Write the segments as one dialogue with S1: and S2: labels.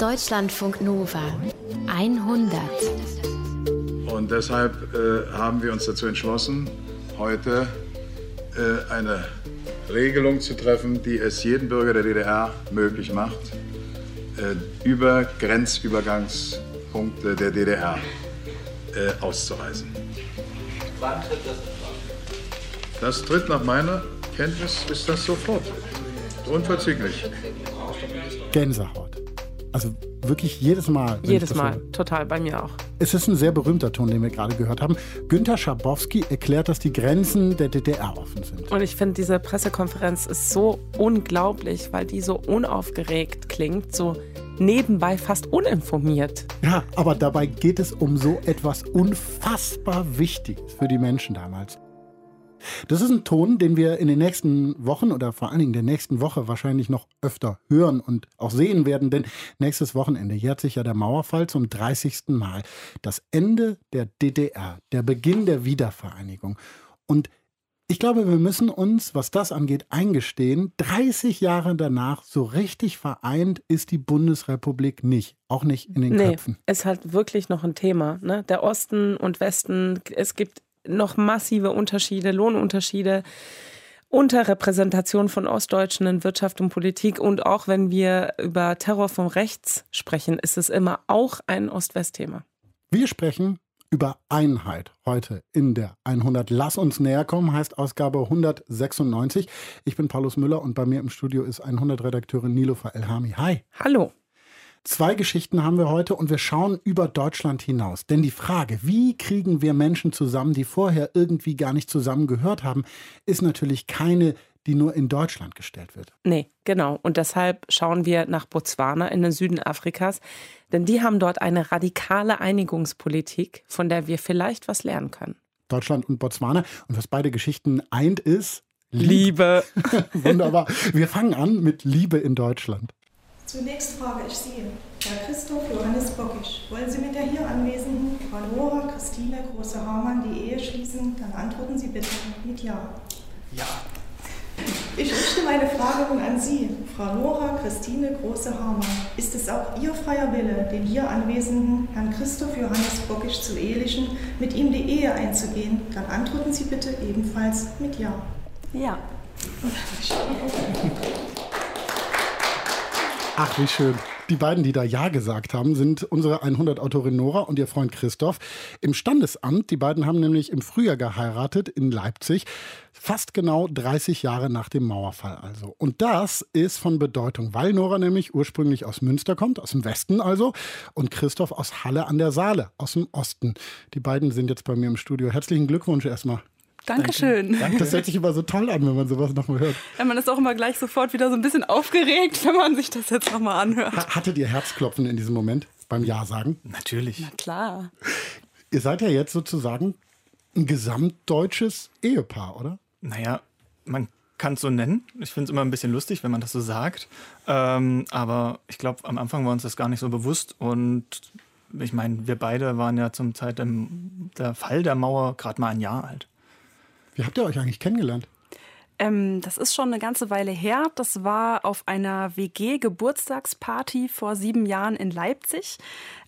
S1: Deutschlandfunk Nova 100.
S2: Und deshalb äh, haben wir uns dazu entschlossen, heute äh, eine Regelung zu treffen, die es jedem Bürger der DDR möglich macht, äh, über Grenzübergangspunkte der DDR äh, auszureisen. Wann tritt das in Kraft? Das tritt nach meiner Kenntnis ist das sofort. Unverzüglich.
S3: Gänsehaut. Also wirklich jedes Mal.
S4: Jedes Mal, höre. total, bei mir auch.
S3: Es ist ein sehr berühmter Ton, den wir gerade gehört haben. Günter Schabowski erklärt, dass die Grenzen der DDR offen sind.
S4: Und ich finde, diese Pressekonferenz ist so unglaublich, weil die so unaufgeregt klingt, so nebenbei fast uninformiert.
S3: Ja, aber dabei geht es um so etwas unfassbar Wichtiges für die Menschen damals. Das ist ein Ton, den wir in den nächsten Wochen oder vor allen Dingen der nächsten Woche wahrscheinlich noch öfter hören und auch sehen werden, denn nächstes Wochenende jährt sich ja der Mauerfall zum 30. Mal. Das Ende der DDR, der Beginn der Wiedervereinigung. Und ich glaube, wir müssen uns, was das angeht, eingestehen, 30 Jahre danach, so richtig vereint ist die Bundesrepublik nicht. Auch nicht in den nee, Köpfen.
S4: Es ist halt wirklich noch ein Thema. Ne? Der Osten und Westen, es gibt noch massive Unterschiede, Lohnunterschiede. Unterrepräsentation von Ostdeutschen in Wirtschaft und Politik. Und auch wenn wir über Terror vom Rechts sprechen, ist es immer auch ein Ost-West-Thema.
S3: Wir sprechen über Einheit heute in der 100. Lass uns näher kommen, heißt Ausgabe 196. Ich bin Paulus Müller und bei mir im Studio ist 100-Redakteurin Nilofa Elhami. Hi.
S4: Hallo.
S3: Zwei Geschichten haben wir heute und wir schauen über Deutschland hinaus. Denn die Frage, wie kriegen wir Menschen zusammen, die vorher irgendwie gar nicht zusammen gehört haben, ist natürlich keine, die nur in Deutschland gestellt wird.
S4: Nee, genau. Und deshalb schauen wir nach Botswana in den Süden Afrikas. Denn die haben dort eine radikale Einigungspolitik, von der wir vielleicht was lernen können.
S3: Deutschland und Botswana. Und was beide Geschichten eint, ist
S4: Liebe.
S3: Wunderbar. Wir fangen an mit Liebe in Deutschland.
S5: Zunächst frage ich Sie, Herr Christoph Johannes Bockisch, wollen Sie mit der hier anwesenden Frau Nora Christine Große-Hamann die Ehe schließen? Dann antworten Sie bitte mit Ja.
S6: Ja.
S5: Ich richte meine Frage nun an Sie, Frau Nora Christine Große-Hamann. Ist es auch Ihr freier Wille, den hier anwesenden Herrn Christoph Johannes Bockisch zu ehelichen, mit ihm die Ehe einzugehen? Dann antworten Sie bitte ebenfalls mit Ja.
S4: Ja.
S3: Ach, wie schön. Die beiden, die da Ja gesagt haben, sind unsere 100-Autorin Nora und ihr Freund Christoph im Standesamt. Die beiden haben nämlich im Frühjahr geheiratet in Leipzig. Fast genau 30 Jahre nach dem Mauerfall also. Und das ist von Bedeutung, weil Nora nämlich ursprünglich aus Münster kommt, aus dem Westen also, und Christoph aus Halle an der Saale, aus dem Osten. Die beiden sind jetzt bei mir im Studio. Herzlichen Glückwunsch erstmal.
S4: Dankeschön.
S3: Danke. Das hört sich immer so toll an, wenn man sowas nochmal hört.
S4: Ja, man ist auch immer gleich sofort wieder so ein bisschen aufgeregt, wenn man sich das jetzt nochmal anhört.
S3: Hattet ihr Herzklopfen in diesem Moment beim Ja sagen?
S6: Natürlich.
S4: Na klar.
S3: Ihr seid ja jetzt sozusagen ein gesamtdeutsches Ehepaar, oder?
S6: Naja, man kann es so nennen. Ich finde es immer ein bisschen lustig, wenn man das so sagt. Ähm, aber ich glaube, am Anfang war uns das gar nicht so bewusst. Und ich meine, wir beide waren ja zum Zeit der Fall der Mauer gerade mal ein Jahr alt.
S3: Wie habt ihr euch eigentlich kennengelernt?
S7: Ähm, das ist schon eine ganze Weile her. Das war auf einer WG-Geburtstagsparty vor sieben Jahren in Leipzig.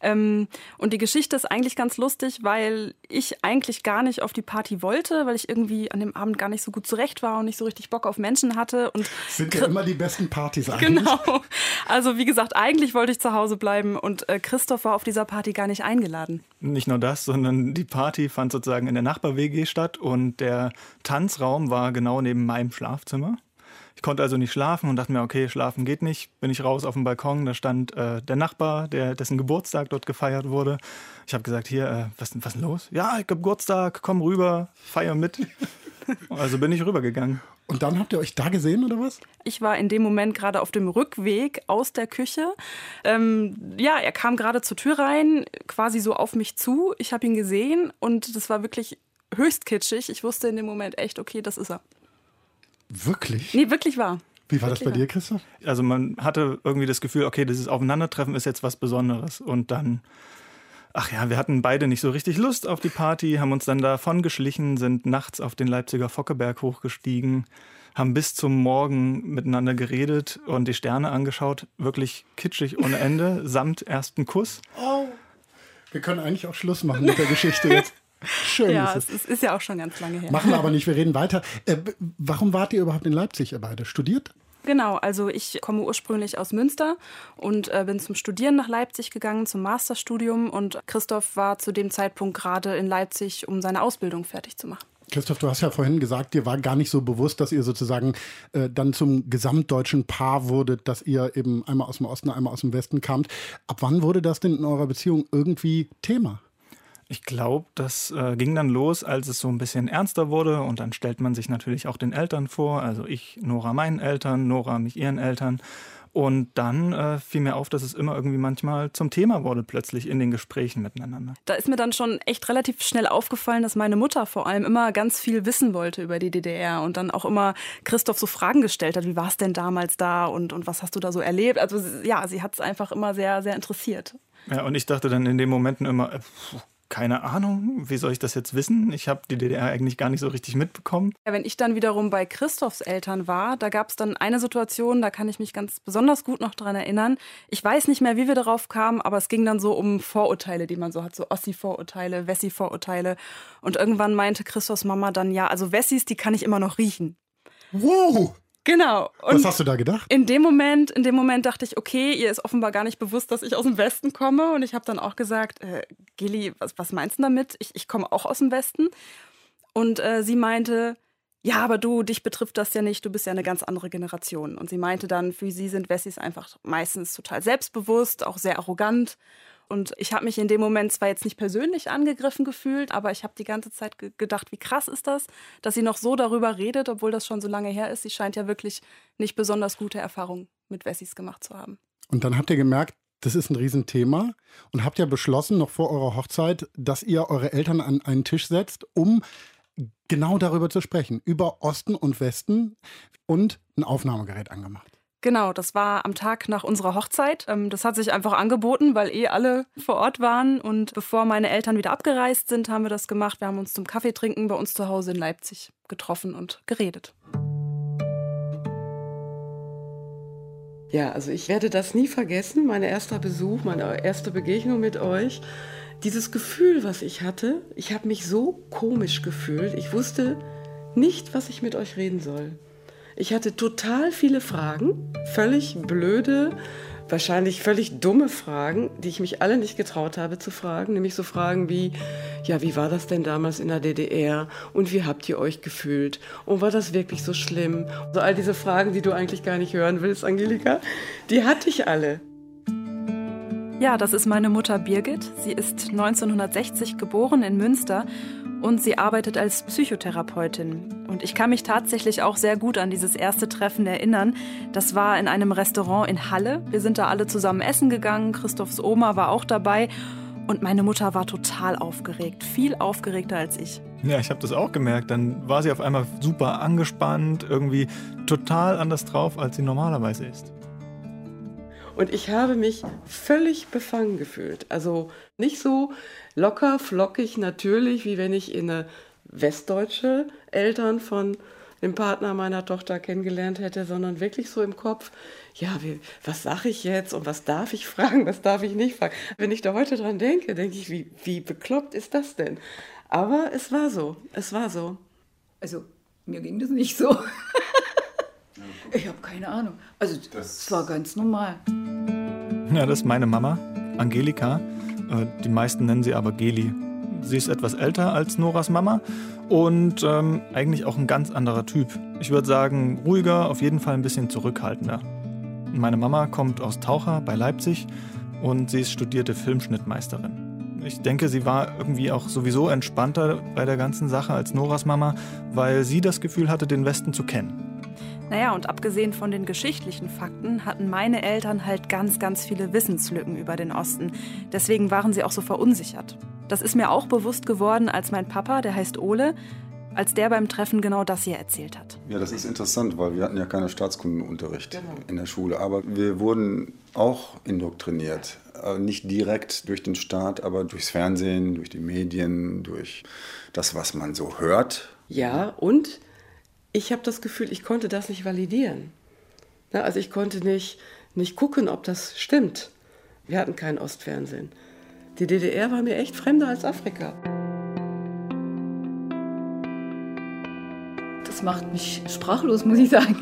S7: Ähm, und die Geschichte ist eigentlich ganz lustig, weil ich eigentlich gar nicht auf die Party wollte, weil ich irgendwie an dem Abend gar nicht so gut zurecht war und nicht so richtig Bock auf Menschen hatte. Und
S3: Sind ja immer die besten Partys eigentlich.
S7: Genau. Also wie gesagt, eigentlich wollte ich zu Hause bleiben und äh, Christoph war auf dieser Party gar nicht eingeladen.
S6: Nicht nur das, sondern die Party fand sozusagen in der Nachbar-WG statt und der Tanzraum war genau neben meinem Schlafzimmer. Ich konnte also nicht schlafen und dachte mir, okay, schlafen geht nicht. Bin ich raus auf dem Balkon, da stand äh, der Nachbar, der, dessen Geburtstag dort gefeiert wurde. Ich habe gesagt, hier, äh, was, was ist denn los? Ja, ich Geburtstag, komm rüber, feier mit. also bin ich rübergegangen.
S3: Und dann habt ihr euch da gesehen oder was?
S7: Ich war in dem Moment gerade auf dem Rückweg aus der Küche. Ähm, ja, er kam gerade zur Tür rein, quasi so auf mich zu. Ich habe ihn gesehen und das war wirklich höchst kitschig. Ich wusste in dem Moment echt, okay, das ist er.
S3: Wirklich?
S7: Nee, wirklich wahr.
S3: Wie war
S7: wirklich
S3: das bei dir, Christoph?
S6: Also man hatte irgendwie das Gefühl, okay, dieses Aufeinandertreffen ist jetzt was Besonderes. Und dann, ach ja, wir hatten beide nicht so richtig Lust auf die Party, haben uns dann davon geschlichen, sind nachts auf den Leipziger Fockeberg hochgestiegen, haben bis zum Morgen miteinander geredet und die Sterne angeschaut. Wirklich kitschig ohne Ende, samt ersten Kuss.
S3: Oh. Wir können eigentlich auch Schluss machen mit der Geschichte jetzt.
S7: Schön ja, ist es. es ist ja auch schon ganz lange her.
S3: Machen wir aber nicht, wir reden weiter. Äh, warum wart ihr überhaupt in Leipzig, ihr beide? Studiert?
S7: Genau, also ich komme ursprünglich aus Münster und äh, bin zum Studieren nach Leipzig gegangen, zum Masterstudium. Und Christoph war zu dem Zeitpunkt gerade in Leipzig, um seine Ausbildung fertig zu machen.
S3: Christoph, du hast ja vorhin gesagt, dir war gar nicht so bewusst, dass ihr sozusagen äh, dann zum gesamtdeutschen Paar wurdet, dass ihr eben einmal aus dem Osten, einmal aus dem Westen kamt. Ab wann wurde das denn in eurer Beziehung irgendwie Thema?
S6: Ich glaube, das äh, ging dann los, als es so ein bisschen ernster wurde und dann stellt man sich natürlich auch den Eltern vor, also ich, Nora meinen Eltern, Nora mich ihren Eltern. Und dann äh, fiel mir auf, dass es immer irgendwie manchmal zum Thema wurde, plötzlich in den Gesprächen miteinander.
S7: Da ist mir dann schon echt relativ schnell aufgefallen, dass meine Mutter vor allem immer ganz viel wissen wollte über die DDR und dann auch immer Christoph so Fragen gestellt hat, wie war es denn damals da und, und was hast du da so erlebt? Also ja, sie hat es einfach immer sehr, sehr interessiert.
S6: Ja, und ich dachte dann in den Momenten immer, äh, keine Ahnung, wie soll ich das jetzt wissen? Ich habe die DDR eigentlich gar nicht so richtig mitbekommen.
S7: Ja, wenn ich dann wiederum bei Christophs Eltern war, da gab es dann eine Situation, da kann ich mich ganz besonders gut noch dran erinnern. Ich weiß nicht mehr, wie wir darauf kamen, aber es ging dann so um Vorurteile, die man so hat, so Ossi-Vorurteile, Wessi-Vorurteile. Und irgendwann meinte Christophs Mama dann, ja, also Wessis, die kann ich immer noch riechen.
S3: Wow!
S7: Genau.
S3: Und Was hast du da gedacht?
S7: In dem Moment, in dem Moment dachte ich, okay, ihr ist offenbar gar nicht bewusst, dass ich aus dem Westen komme. Und ich habe dann auch gesagt, äh, Gili, was, was meinst du damit? Ich, ich komme auch aus dem Westen. Und äh, sie meinte, ja, aber du, dich betrifft das ja nicht, du bist ja eine ganz andere Generation. Und sie meinte dann, für sie sind Wessis einfach meistens total selbstbewusst, auch sehr arrogant. Und ich habe mich in dem Moment zwar jetzt nicht persönlich angegriffen gefühlt, aber ich habe die ganze Zeit ge gedacht, wie krass ist das, dass sie noch so darüber redet, obwohl das schon so lange her ist. Sie scheint ja wirklich nicht besonders gute Erfahrungen mit Wessis gemacht zu haben.
S3: Und dann habt ihr gemerkt, das ist ein Riesenthema und habt ja beschlossen, noch vor eurer Hochzeit, dass ihr eure Eltern an einen Tisch setzt, um genau darüber zu sprechen, über Osten und Westen und ein Aufnahmegerät angemacht.
S7: Genau, das war am Tag nach unserer Hochzeit. Ähm, das hat sich einfach angeboten, weil eh alle vor Ort waren. Und bevor meine Eltern wieder abgereist sind, haben wir das gemacht. Wir haben uns zum Kaffee trinken bei uns zu Hause in Leipzig getroffen und geredet.
S8: Ja, also ich werde das nie vergessen. Mein erster Besuch, meine erste Begegnung mit euch. Dieses Gefühl, was ich hatte, ich habe mich so komisch gefühlt. Ich wusste nicht, was ich mit euch reden soll. Ich hatte total viele Fragen, völlig blöde, wahrscheinlich völlig dumme Fragen, die ich mich alle nicht getraut habe zu fragen. Nämlich so Fragen wie, ja, wie war das denn damals in der DDR und wie habt ihr euch gefühlt und war das wirklich so schlimm? So all diese Fragen, die du eigentlich gar nicht hören willst, Angelika, die hatte ich alle.
S7: Ja, das ist meine Mutter Birgit. Sie ist 1960 geboren in Münster und sie arbeitet als Psychotherapeutin. Und ich kann mich tatsächlich auch sehr gut an dieses erste Treffen erinnern. Das war in einem Restaurant in Halle. Wir sind da alle zusammen essen gegangen. Christophs Oma war auch dabei. Und meine Mutter war total aufgeregt, viel aufgeregter als ich.
S6: Ja, ich habe das auch gemerkt. Dann war sie auf einmal super angespannt, irgendwie total anders drauf, als sie normalerweise ist.
S8: Und ich habe mich völlig befangen gefühlt. Also nicht so locker, flockig, natürlich, wie wenn ich in eine westdeutsche Eltern von dem Partner meiner Tochter kennengelernt hätte, sondern wirklich so im Kopf, ja, wie, was sage ich jetzt und was darf ich fragen, was darf ich nicht fragen. Wenn ich da heute dran denke, denke ich, wie, wie bekloppt ist das denn? Aber es war so, es war so.
S9: Also mir ging das nicht so. Ich habe keine Ahnung. Also es war ganz normal.
S6: Ja, das ist meine Mama, Angelika. Äh, die meisten nennen sie aber Geli. Sie ist etwas älter als Noras Mama und ähm, eigentlich auch ein ganz anderer Typ. Ich würde sagen, ruhiger, auf jeden Fall ein bisschen zurückhaltender. Meine Mama kommt aus Taucher bei Leipzig und sie ist studierte Filmschnittmeisterin. Ich denke, sie war irgendwie auch sowieso entspannter bei der ganzen Sache als Noras Mama, weil sie das Gefühl hatte, den Westen zu kennen.
S7: Naja, und abgesehen von den geschichtlichen Fakten hatten meine Eltern halt ganz, ganz viele Wissenslücken über den Osten. Deswegen waren sie auch so verunsichert. Das ist mir auch bewusst geworden, als mein Papa, der heißt Ole, als der beim Treffen genau das hier erzählt hat.
S10: Ja, das ist interessant, weil wir hatten ja keinen Staatskundenunterricht genau. in der Schule, aber wir wurden auch indoktriniert. Äh, nicht direkt durch den Staat, aber durchs Fernsehen, durch die Medien, durch das, was man so hört.
S8: Ja, und ich habe das Gefühl, ich konnte das nicht validieren. Ja, also ich konnte nicht, nicht gucken, ob das stimmt. Wir hatten kein Ostfernsehen. Die DDR war mir echt fremder als Afrika.
S9: Das macht mich sprachlos, muss ich sagen.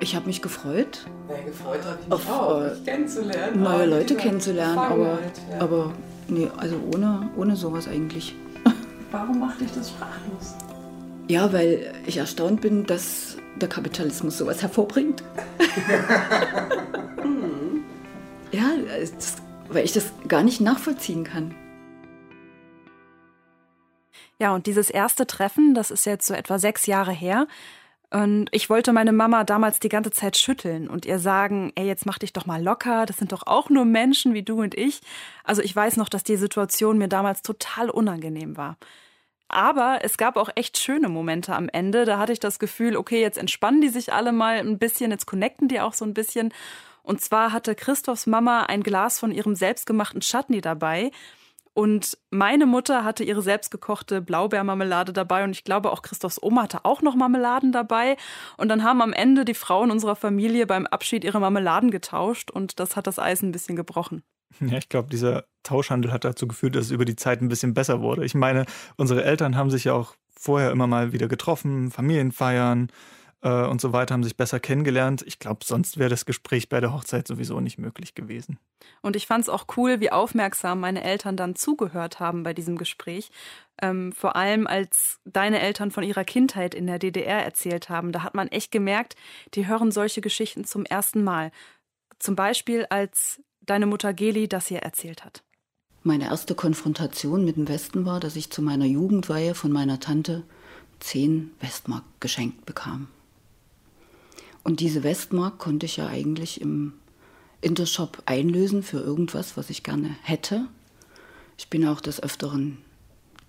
S9: Ich habe mich gefreut,
S8: ja, gefreut habe ich
S9: mich auf, auch,
S8: dich kennenzulernen.
S9: Neue Leute kennenzulernen, aber, ja. aber nee, also ohne, ohne sowas eigentlich.
S5: Warum macht dich das sprachlos?
S9: Ja, weil ich erstaunt bin, dass der Kapitalismus sowas hervorbringt. Ja, das, weil ich das gar nicht nachvollziehen kann.
S7: Ja, und dieses erste Treffen, das ist jetzt so etwa sechs Jahre her. Und ich wollte meine Mama damals die ganze Zeit schütteln und ihr sagen, ey, jetzt mach dich doch mal locker, das sind doch auch nur Menschen wie du und ich. Also ich weiß noch, dass die Situation mir damals total unangenehm war. Aber es gab auch echt schöne Momente am Ende. Da hatte ich das Gefühl, okay, jetzt entspannen die sich alle mal ein bisschen, jetzt connecten die auch so ein bisschen. Und zwar hatte Christophs Mama ein Glas von ihrem selbstgemachten Chutney dabei. Und meine Mutter hatte ihre selbstgekochte Blaubeermarmelade dabei und ich glaube auch Christophs Oma hatte auch noch Marmeladen dabei. Und dann haben am Ende die Frauen unserer Familie beim Abschied ihre Marmeladen getauscht und das hat das Eis ein bisschen gebrochen.
S6: Ja, ich glaube, dieser Tauschhandel hat dazu geführt, dass es über die Zeit ein bisschen besser wurde. Ich meine, unsere Eltern haben sich ja auch vorher immer mal wieder getroffen, Familienfeiern äh, und so weiter, haben sich besser kennengelernt. Ich glaube, sonst wäre das Gespräch bei der Hochzeit sowieso nicht möglich gewesen.
S7: Und ich fand es auch cool, wie aufmerksam meine Eltern dann zugehört haben bei diesem Gespräch. Ähm, vor allem als deine Eltern von ihrer Kindheit in der DDR erzählt haben. Da hat man echt gemerkt, die hören solche Geschichten zum ersten Mal. Zum Beispiel als deine Mutter Geli das hier erzählt hat.
S9: Meine erste Konfrontation mit dem Westen war, dass ich zu meiner Jugendweihe von meiner Tante zehn Westmark geschenkt bekam. Und diese Westmark konnte ich ja eigentlich im Intershop einlösen für irgendwas, was ich gerne hätte. Ich bin auch des Öfteren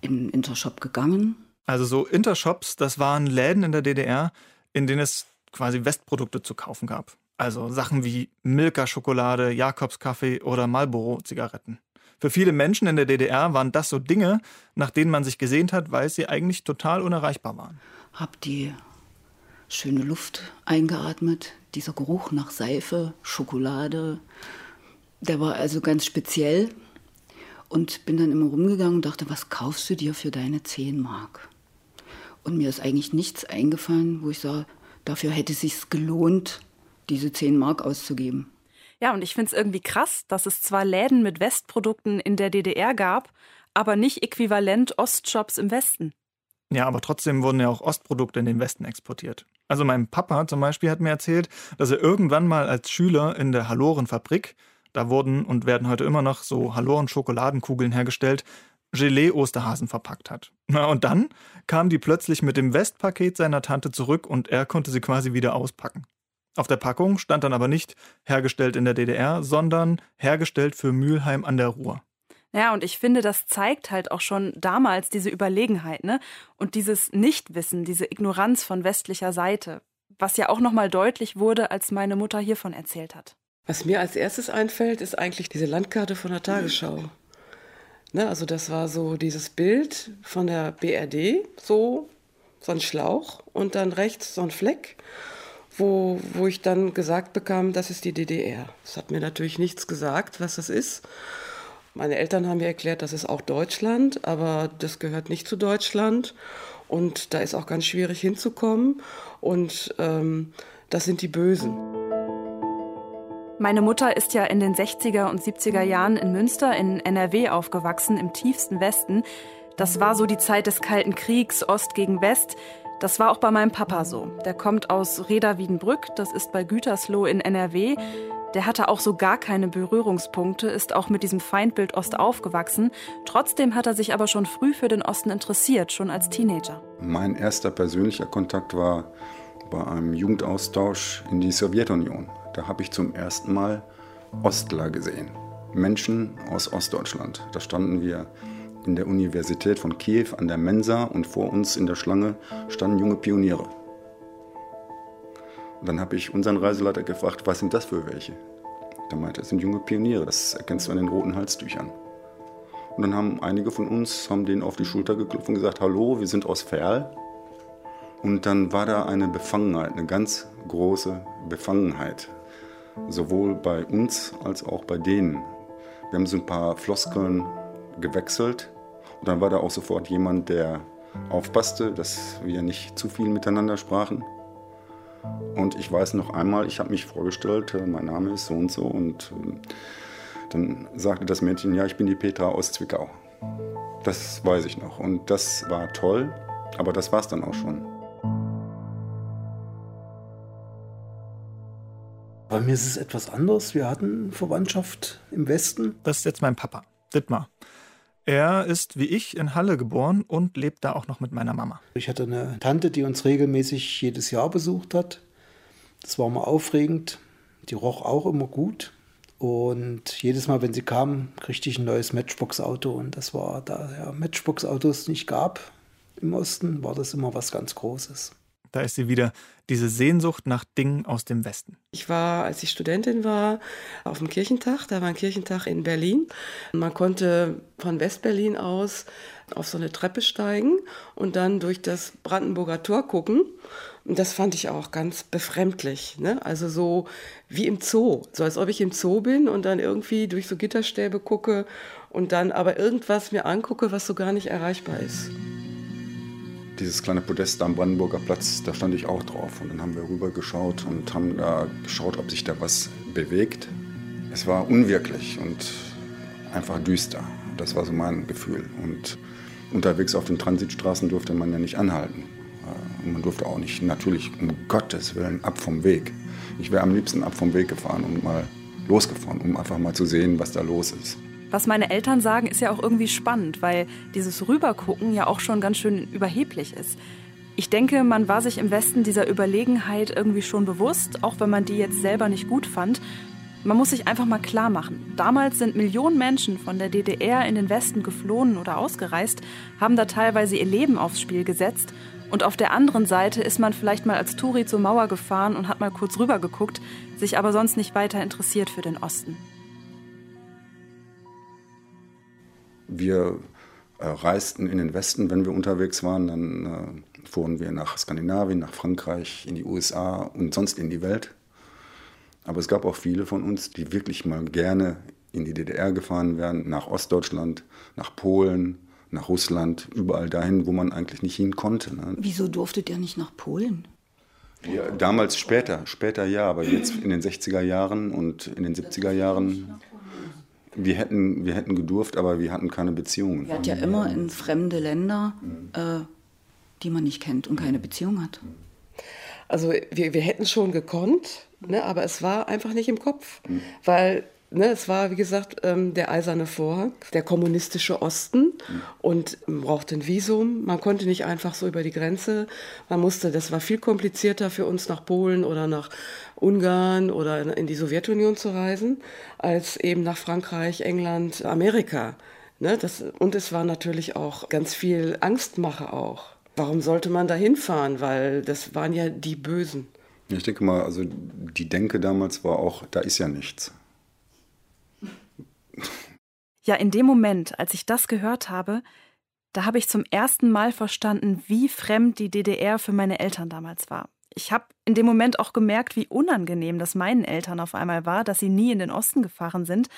S9: in Intershop gegangen.
S6: Also so Intershops, das waren Läden in der DDR, in denen es quasi Westprodukte zu kaufen gab. Also Sachen wie Milka-Schokolade, Jakobskaffee oder Marlboro-Zigaretten. Für viele Menschen in der DDR waren das so Dinge, nach denen man sich gesehnt hat, weil sie eigentlich total unerreichbar waren.
S9: Hab die schöne Luft eingeatmet, dieser Geruch nach Seife, Schokolade, der war also ganz speziell. Und bin dann immer rumgegangen und dachte, was kaufst du dir für deine 10 Mark? Und mir ist eigentlich nichts eingefallen, wo ich sage, dafür hätte es sich gelohnt, diese 10 Mark auszugeben.
S7: Ja, und ich finde es irgendwie krass, dass es zwar Läden mit Westprodukten in der DDR gab, aber nicht äquivalent Ostshops im Westen.
S6: Ja, aber trotzdem wurden ja auch Ostprodukte in den Westen exportiert. Also mein Papa zum Beispiel hat mir erzählt, dass er irgendwann mal als Schüler in der Halorenfabrik, da wurden und werden heute immer noch so Haloren-Schokoladenkugeln hergestellt, Gelee-Osterhasen verpackt hat. Na, und dann kam die plötzlich mit dem Westpaket seiner Tante zurück und er konnte sie quasi wieder auspacken. Auf der Packung stand dann aber nicht hergestellt in der DDR, sondern hergestellt für Mülheim an der Ruhr.
S7: Ja, und ich finde, das zeigt halt auch schon damals diese Überlegenheit, ne? Und dieses Nichtwissen, diese Ignoranz von westlicher Seite, was ja auch nochmal deutlich wurde, als meine Mutter hiervon erzählt hat.
S8: Was mir als erstes einfällt, ist eigentlich diese Landkarte von der Tagesschau. Ne, also das war so dieses Bild von der BRD, so, so ein Schlauch und dann rechts so ein Fleck wo, wo ich dann gesagt bekam, das ist die DDR. Das hat mir natürlich nichts gesagt, was das ist. Meine Eltern haben mir erklärt, das ist auch Deutschland, aber das gehört nicht zu Deutschland. Und da ist auch ganz schwierig hinzukommen. Und ähm, das sind die Bösen.
S7: Meine Mutter ist ja in den 60er und 70er Jahren in Münster in NRW aufgewachsen, im tiefsten Westen. Das war so die Zeit des Kalten Kriegs, Ost gegen West. Das war auch bei meinem Papa so. Der kommt aus Reda-Wiedenbrück, das ist bei Gütersloh in NRW. Der hatte auch so gar keine Berührungspunkte, ist auch mit diesem Feindbild Ost aufgewachsen. Trotzdem hat er sich aber schon früh für den Osten interessiert, schon als Teenager.
S10: Mein erster persönlicher Kontakt war bei einem Jugendaustausch in die Sowjetunion. Da habe ich zum ersten Mal Ostler gesehen. Menschen aus Ostdeutschland. Da standen wir in der Universität von Kiew an der Mensa und vor uns in der Schlange standen junge Pioniere. Und dann habe ich unseren Reiseleiter gefragt, was sind das für welche? Der meinte, es sind junge Pioniere, das erkennst du an den roten Halstüchern. Und dann haben einige von uns haben denen auf die Schulter geklopft und gesagt, hallo, wir sind aus Ferl. Und dann war da eine Befangenheit, eine ganz große Befangenheit. Sowohl bei uns als auch bei denen. Wir haben so ein paar Floskeln gewechselt. Und dann war da auch sofort jemand, der aufpasste, dass wir nicht zu viel miteinander sprachen. Und ich weiß noch einmal, ich habe mich vorgestellt, äh, mein Name ist so und so. Und äh, dann sagte das Mädchen, ja, ich bin die Petra aus Zwickau. Das weiß ich noch. Und das war toll, aber das war es dann auch schon.
S11: Bei mir ist es etwas anders. Wir hatten Verwandtschaft im Westen.
S6: Das ist jetzt mein Papa, Dittmar. Er ist wie ich in Halle geboren und lebt da auch noch mit meiner Mama.
S11: Ich hatte eine Tante, die uns regelmäßig jedes Jahr besucht hat. Das war immer aufregend. Die roch auch immer gut. Und jedes Mal, wenn sie kam, kriegte ich ein neues Matchbox-Auto. Und das war, da ja Matchbox-Autos nicht gab im Osten, war das immer was ganz Großes.
S6: Da ist sie wieder, diese Sehnsucht nach Dingen aus dem Westen.
S8: Ich war, als ich Studentin war, auf dem Kirchentag. Da war ein Kirchentag in Berlin. Man konnte von Westberlin aus auf so eine Treppe steigen und dann durch das Brandenburger Tor gucken. Und das fand ich auch ganz befremdlich. Ne? Also so wie im Zoo. So als ob ich im Zoo bin und dann irgendwie durch so Gitterstäbe gucke und dann aber irgendwas mir angucke, was so gar nicht erreichbar ist
S10: dieses kleine Podest am Brandenburger Platz, da stand ich auch drauf. Und dann haben wir rübergeschaut und haben da geschaut, ob sich da was bewegt. Es war unwirklich und einfach düster. Das war so mein Gefühl. Und unterwegs auf den Transitstraßen durfte man ja nicht anhalten. Äh, und man durfte auch nicht, natürlich um Gottes Willen, ab vom Weg. Ich wäre am liebsten ab vom Weg gefahren und mal losgefahren, um einfach mal zu sehen, was da los ist.
S7: Was meine Eltern sagen, ist ja auch irgendwie spannend, weil dieses Rübergucken ja auch schon ganz schön überheblich ist. Ich denke, man war sich im Westen dieser Überlegenheit irgendwie schon bewusst, auch wenn man die jetzt selber nicht gut fand. Man muss sich einfach mal klar machen. Damals sind Millionen Menschen von der DDR in den Westen geflohen oder ausgereist, haben da teilweise ihr Leben aufs Spiel gesetzt. Und auf der anderen Seite ist man vielleicht mal als Touri zur Mauer gefahren und hat mal kurz rübergeguckt, sich aber sonst nicht weiter interessiert für den Osten.
S10: Wir äh, reisten in den Westen, wenn wir unterwegs waren. Dann äh, fuhren wir nach Skandinavien, nach Frankreich, in die USA und sonst in die Welt. Aber es gab auch viele von uns, die wirklich mal gerne in die DDR gefahren wären, nach Ostdeutschland, nach Polen, nach Russland, überall dahin, wo man eigentlich nicht hin konnte. Ne?
S9: Wieso durftet ihr nicht nach Polen?
S10: Ja, damals später, später ja, aber jetzt in den 60er Jahren und in den 70er Jahren wir hätten, wir hätten gedurft, aber wir hatten keine Beziehungen.
S9: Wir hatten ja immer in fremde Länder, äh, die man nicht kennt und keine Beziehung hat.
S8: Also wir, wir hätten schon gekonnt, ne, aber es war einfach nicht im Kopf, mhm. weil Ne, es war, wie gesagt, ähm, der eiserne Vorhang, der kommunistische Osten mhm. und man brauchte ein Visum. Man konnte nicht einfach so über die Grenze. Man musste, das war viel komplizierter für uns nach Polen oder nach Ungarn oder in die Sowjetunion zu reisen, als eben nach Frankreich, England, Amerika. Ne, das, und es war natürlich auch ganz viel Angstmache auch. Warum sollte man da hinfahren? Weil das waren ja die Bösen.
S10: Ich denke mal, also die Denke damals war auch, da ist ja nichts.
S7: Ja, in dem Moment, als ich das gehört habe, da habe ich zum ersten Mal verstanden, wie fremd die DDR für meine Eltern damals war. Ich habe in dem Moment auch gemerkt, wie unangenehm das meinen Eltern auf einmal war, dass sie nie in den Osten gefahren sind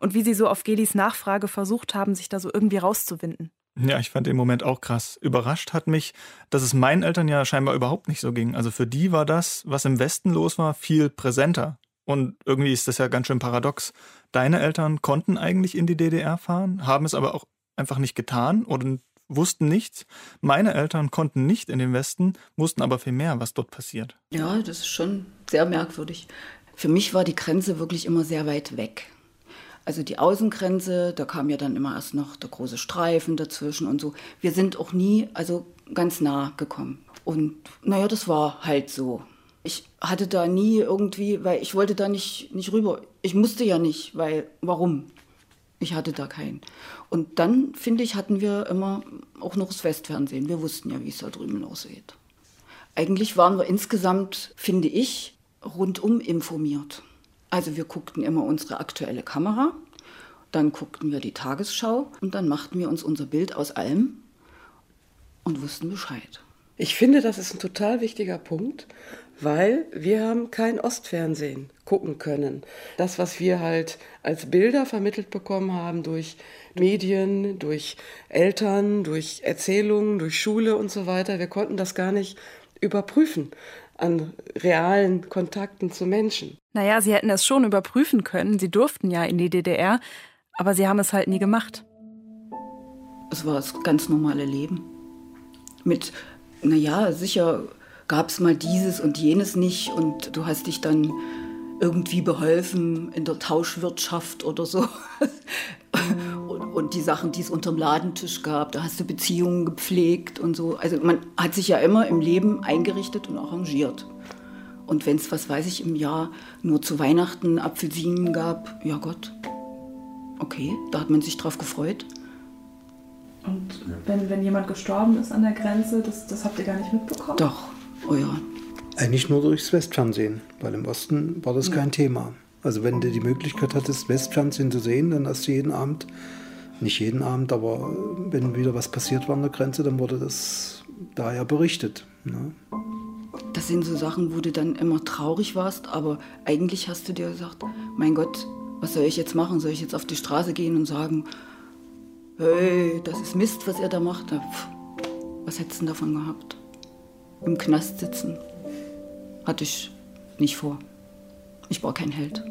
S7: und wie sie so auf Gelis Nachfrage versucht haben, sich da so irgendwie rauszuwinden.
S6: Ja, ich fand den Moment auch krass. Überrascht hat mich, dass es meinen Eltern ja scheinbar überhaupt nicht so ging. Also für die war das, was im Westen los war, viel präsenter. Und irgendwie ist das ja ganz schön paradox. Deine Eltern konnten eigentlich in die DDR fahren, haben es aber auch einfach nicht getan oder wussten nichts. Meine Eltern konnten nicht in den Westen, wussten aber viel mehr, was dort passiert.
S9: Ja, das ist schon sehr merkwürdig. Für mich war die Grenze wirklich immer sehr weit weg. Also die Außengrenze, da kam ja dann immer erst noch der große Streifen dazwischen und so. Wir sind auch nie also ganz nah gekommen. Und naja, das war halt so. Ich hatte da nie irgendwie, weil ich wollte da nicht, nicht rüber. Ich musste ja nicht, weil warum? Ich hatte da keinen. Und dann, finde ich, hatten wir immer auch noch das Westfernsehen. Wir wussten ja, wie es da drüben aussieht. Eigentlich waren wir insgesamt, finde ich, rundum informiert. Also wir guckten immer unsere aktuelle Kamera, dann guckten wir die Tagesschau und dann machten wir uns unser Bild aus allem und wussten Bescheid.
S8: Ich finde, das ist ein total wichtiger Punkt, weil wir haben kein Ostfernsehen gucken können. Das, was wir halt als Bilder vermittelt bekommen haben durch Medien, durch Eltern, durch Erzählungen, durch Schule und so weiter, wir konnten das gar nicht überprüfen an realen Kontakten zu Menschen.
S7: Naja, sie hätten es schon überprüfen können. Sie durften ja in die DDR, aber sie haben es halt nie gemacht.
S9: Es war das ganz normale Leben. Mit, naja, sicher gab es mal dieses und jenes nicht und du hast dich dann irgendwie beholfen in der Tauschwirtschaft oder so. und, und, die Sachen, die es unterm Ladentisch gab, da hast du Beziehungen gepflegt und so. Also man hat sich ja immer im Leben eingerichtet und arrangiert. Und wenn es, was weiß ich, im Jahr nur zu Weihnachten Apfelsinen gab, ja Gott, okay, da hat man sich drauf gefreut.
S7: Und wenn, wenn jemand gestorben ist an der Grenze, das, das habt ihr gar nicht mitbekommen?
S9: Doch, oh ja.
S11: Eigentlich nur durchs Westfernsehen, weil im Osten war das ja. kein Thema. Also wenn du die Möglichkeit hattest, Westfernsehen zu sehen, dann hast du jeden Abend, nicht jeden Abend, aber wenn wieder was passiert war an der Grenze, dann wurde das da ja berichtet. Ne?
S9: Das sind so Sachen, wo du dann immer traurig warst, aber eigentlich hast du dir gesagt, mein Gott, was soll ich jetzt machen? Soll ich jetzt auf die Straße gehen und sagen, hey, das ist Mist, was er da macht? Was hättest du davon gehabt? Im Knast sitzen? Hatte ich nicht vor. Ich war kein Held.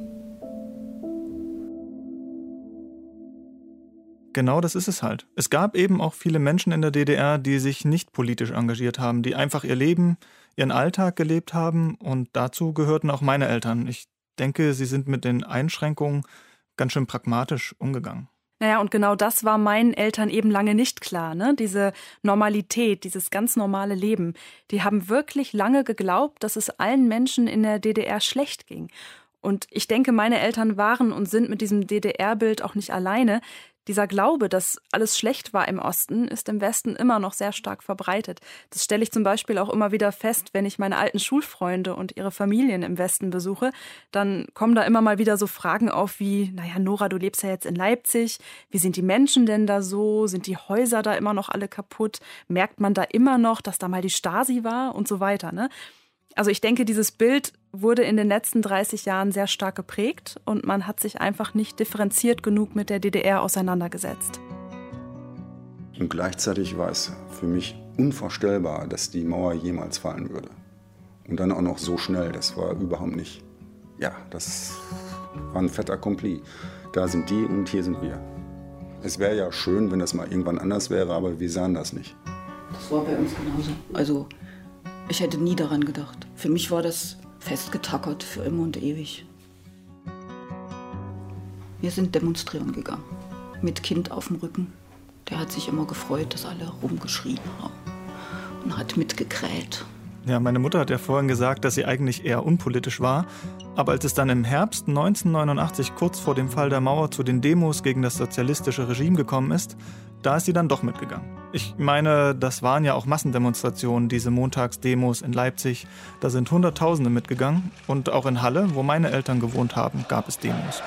S6: Genau das ist es halt. Es gab eben auch viele Menschen in der DDR, die sich nicht politisch engagiert haben, die einfach ihr Leben, ihren Alltag gelebt haben und dazu gehörten auch meine Eltern. Ich denke, sie sind mit den Einschränkungen ganz schön pragmatisch umgegangen.
S7: Naja, und genau das war meinen Eltern eben lange nicht klar, ne? Diese Normalität, dieses ganz normale Leben. Die haben wirklich lange geglaubt, dass es allen Menschen in der DDR schlecht ging. Und ich denke, meine Eltern waren und sind mit diesem DDR-Bild auch nicht alleine. Dieser Glaube, dass alles schlecht war im Osten, ist im Westen immer noch sehr stark verbreitet. Das stelle ich zum Beispiel auch immer wieder fest, wenn ich meine alten Schulfreunde und ihre Familien im Westen besuche. Dann kommen da immer mal wieder so Fragen auf wie, naja, Nora, du lebst ja jetzt in Leipzig. Wie sind die Menschen denn da so? Sind die Häuser da immer noch alle kaputt? Merkt man da immer noch, dass da mal die Stasi war und so weiter, ne? Also ich denke, dieses Bild wurde in den letzten 30 Jahren sehr stark geprägt und man hat sich einfach nicht differenziert genug mit der DDR auseinandergesetzt.
S10: Und gleichzeitig war es für mich unvorstellbar, dass die Mauer jemals fallen würde. Und dann auch noch so schnell, das war überhaupt nicht. Ja, das war ein fetter Accompli. Da sind die und hier sind wir. Es wäre ja schön, wenn das mal irgendwann anders wäre, aber wir sahen das nicht.
S9: Das war bei uns genauso. Also ich hätte nie daran gedacht. Für mich war das festgetackert für immer und ewig. Wir sind demonstrieren gegangen. Mit Kind auf dem Rücken. Der hat sich immer gefreut, dass alle rumgeschrien haben. Und hat mitgekräht.
S6: Ja, meine Mutter hat ja vorhin gesagt, dass sie eigentlich eher unpolitisch war. Aber als es dann im Herbst 1989 kurz vor dem Fall der Mauer zu den Demos gegen das sozialistische Regime gekommen ist, da ist sie dann doch mitgegangen. Ich meine, das waren ja auch Massendemonstrationen, diese Montagsdemos in Leipzig. Da sind Hunderttausende mitgegangen. Und auch in Halle, wo meine Eltern gewohnt haben, gab es Demos.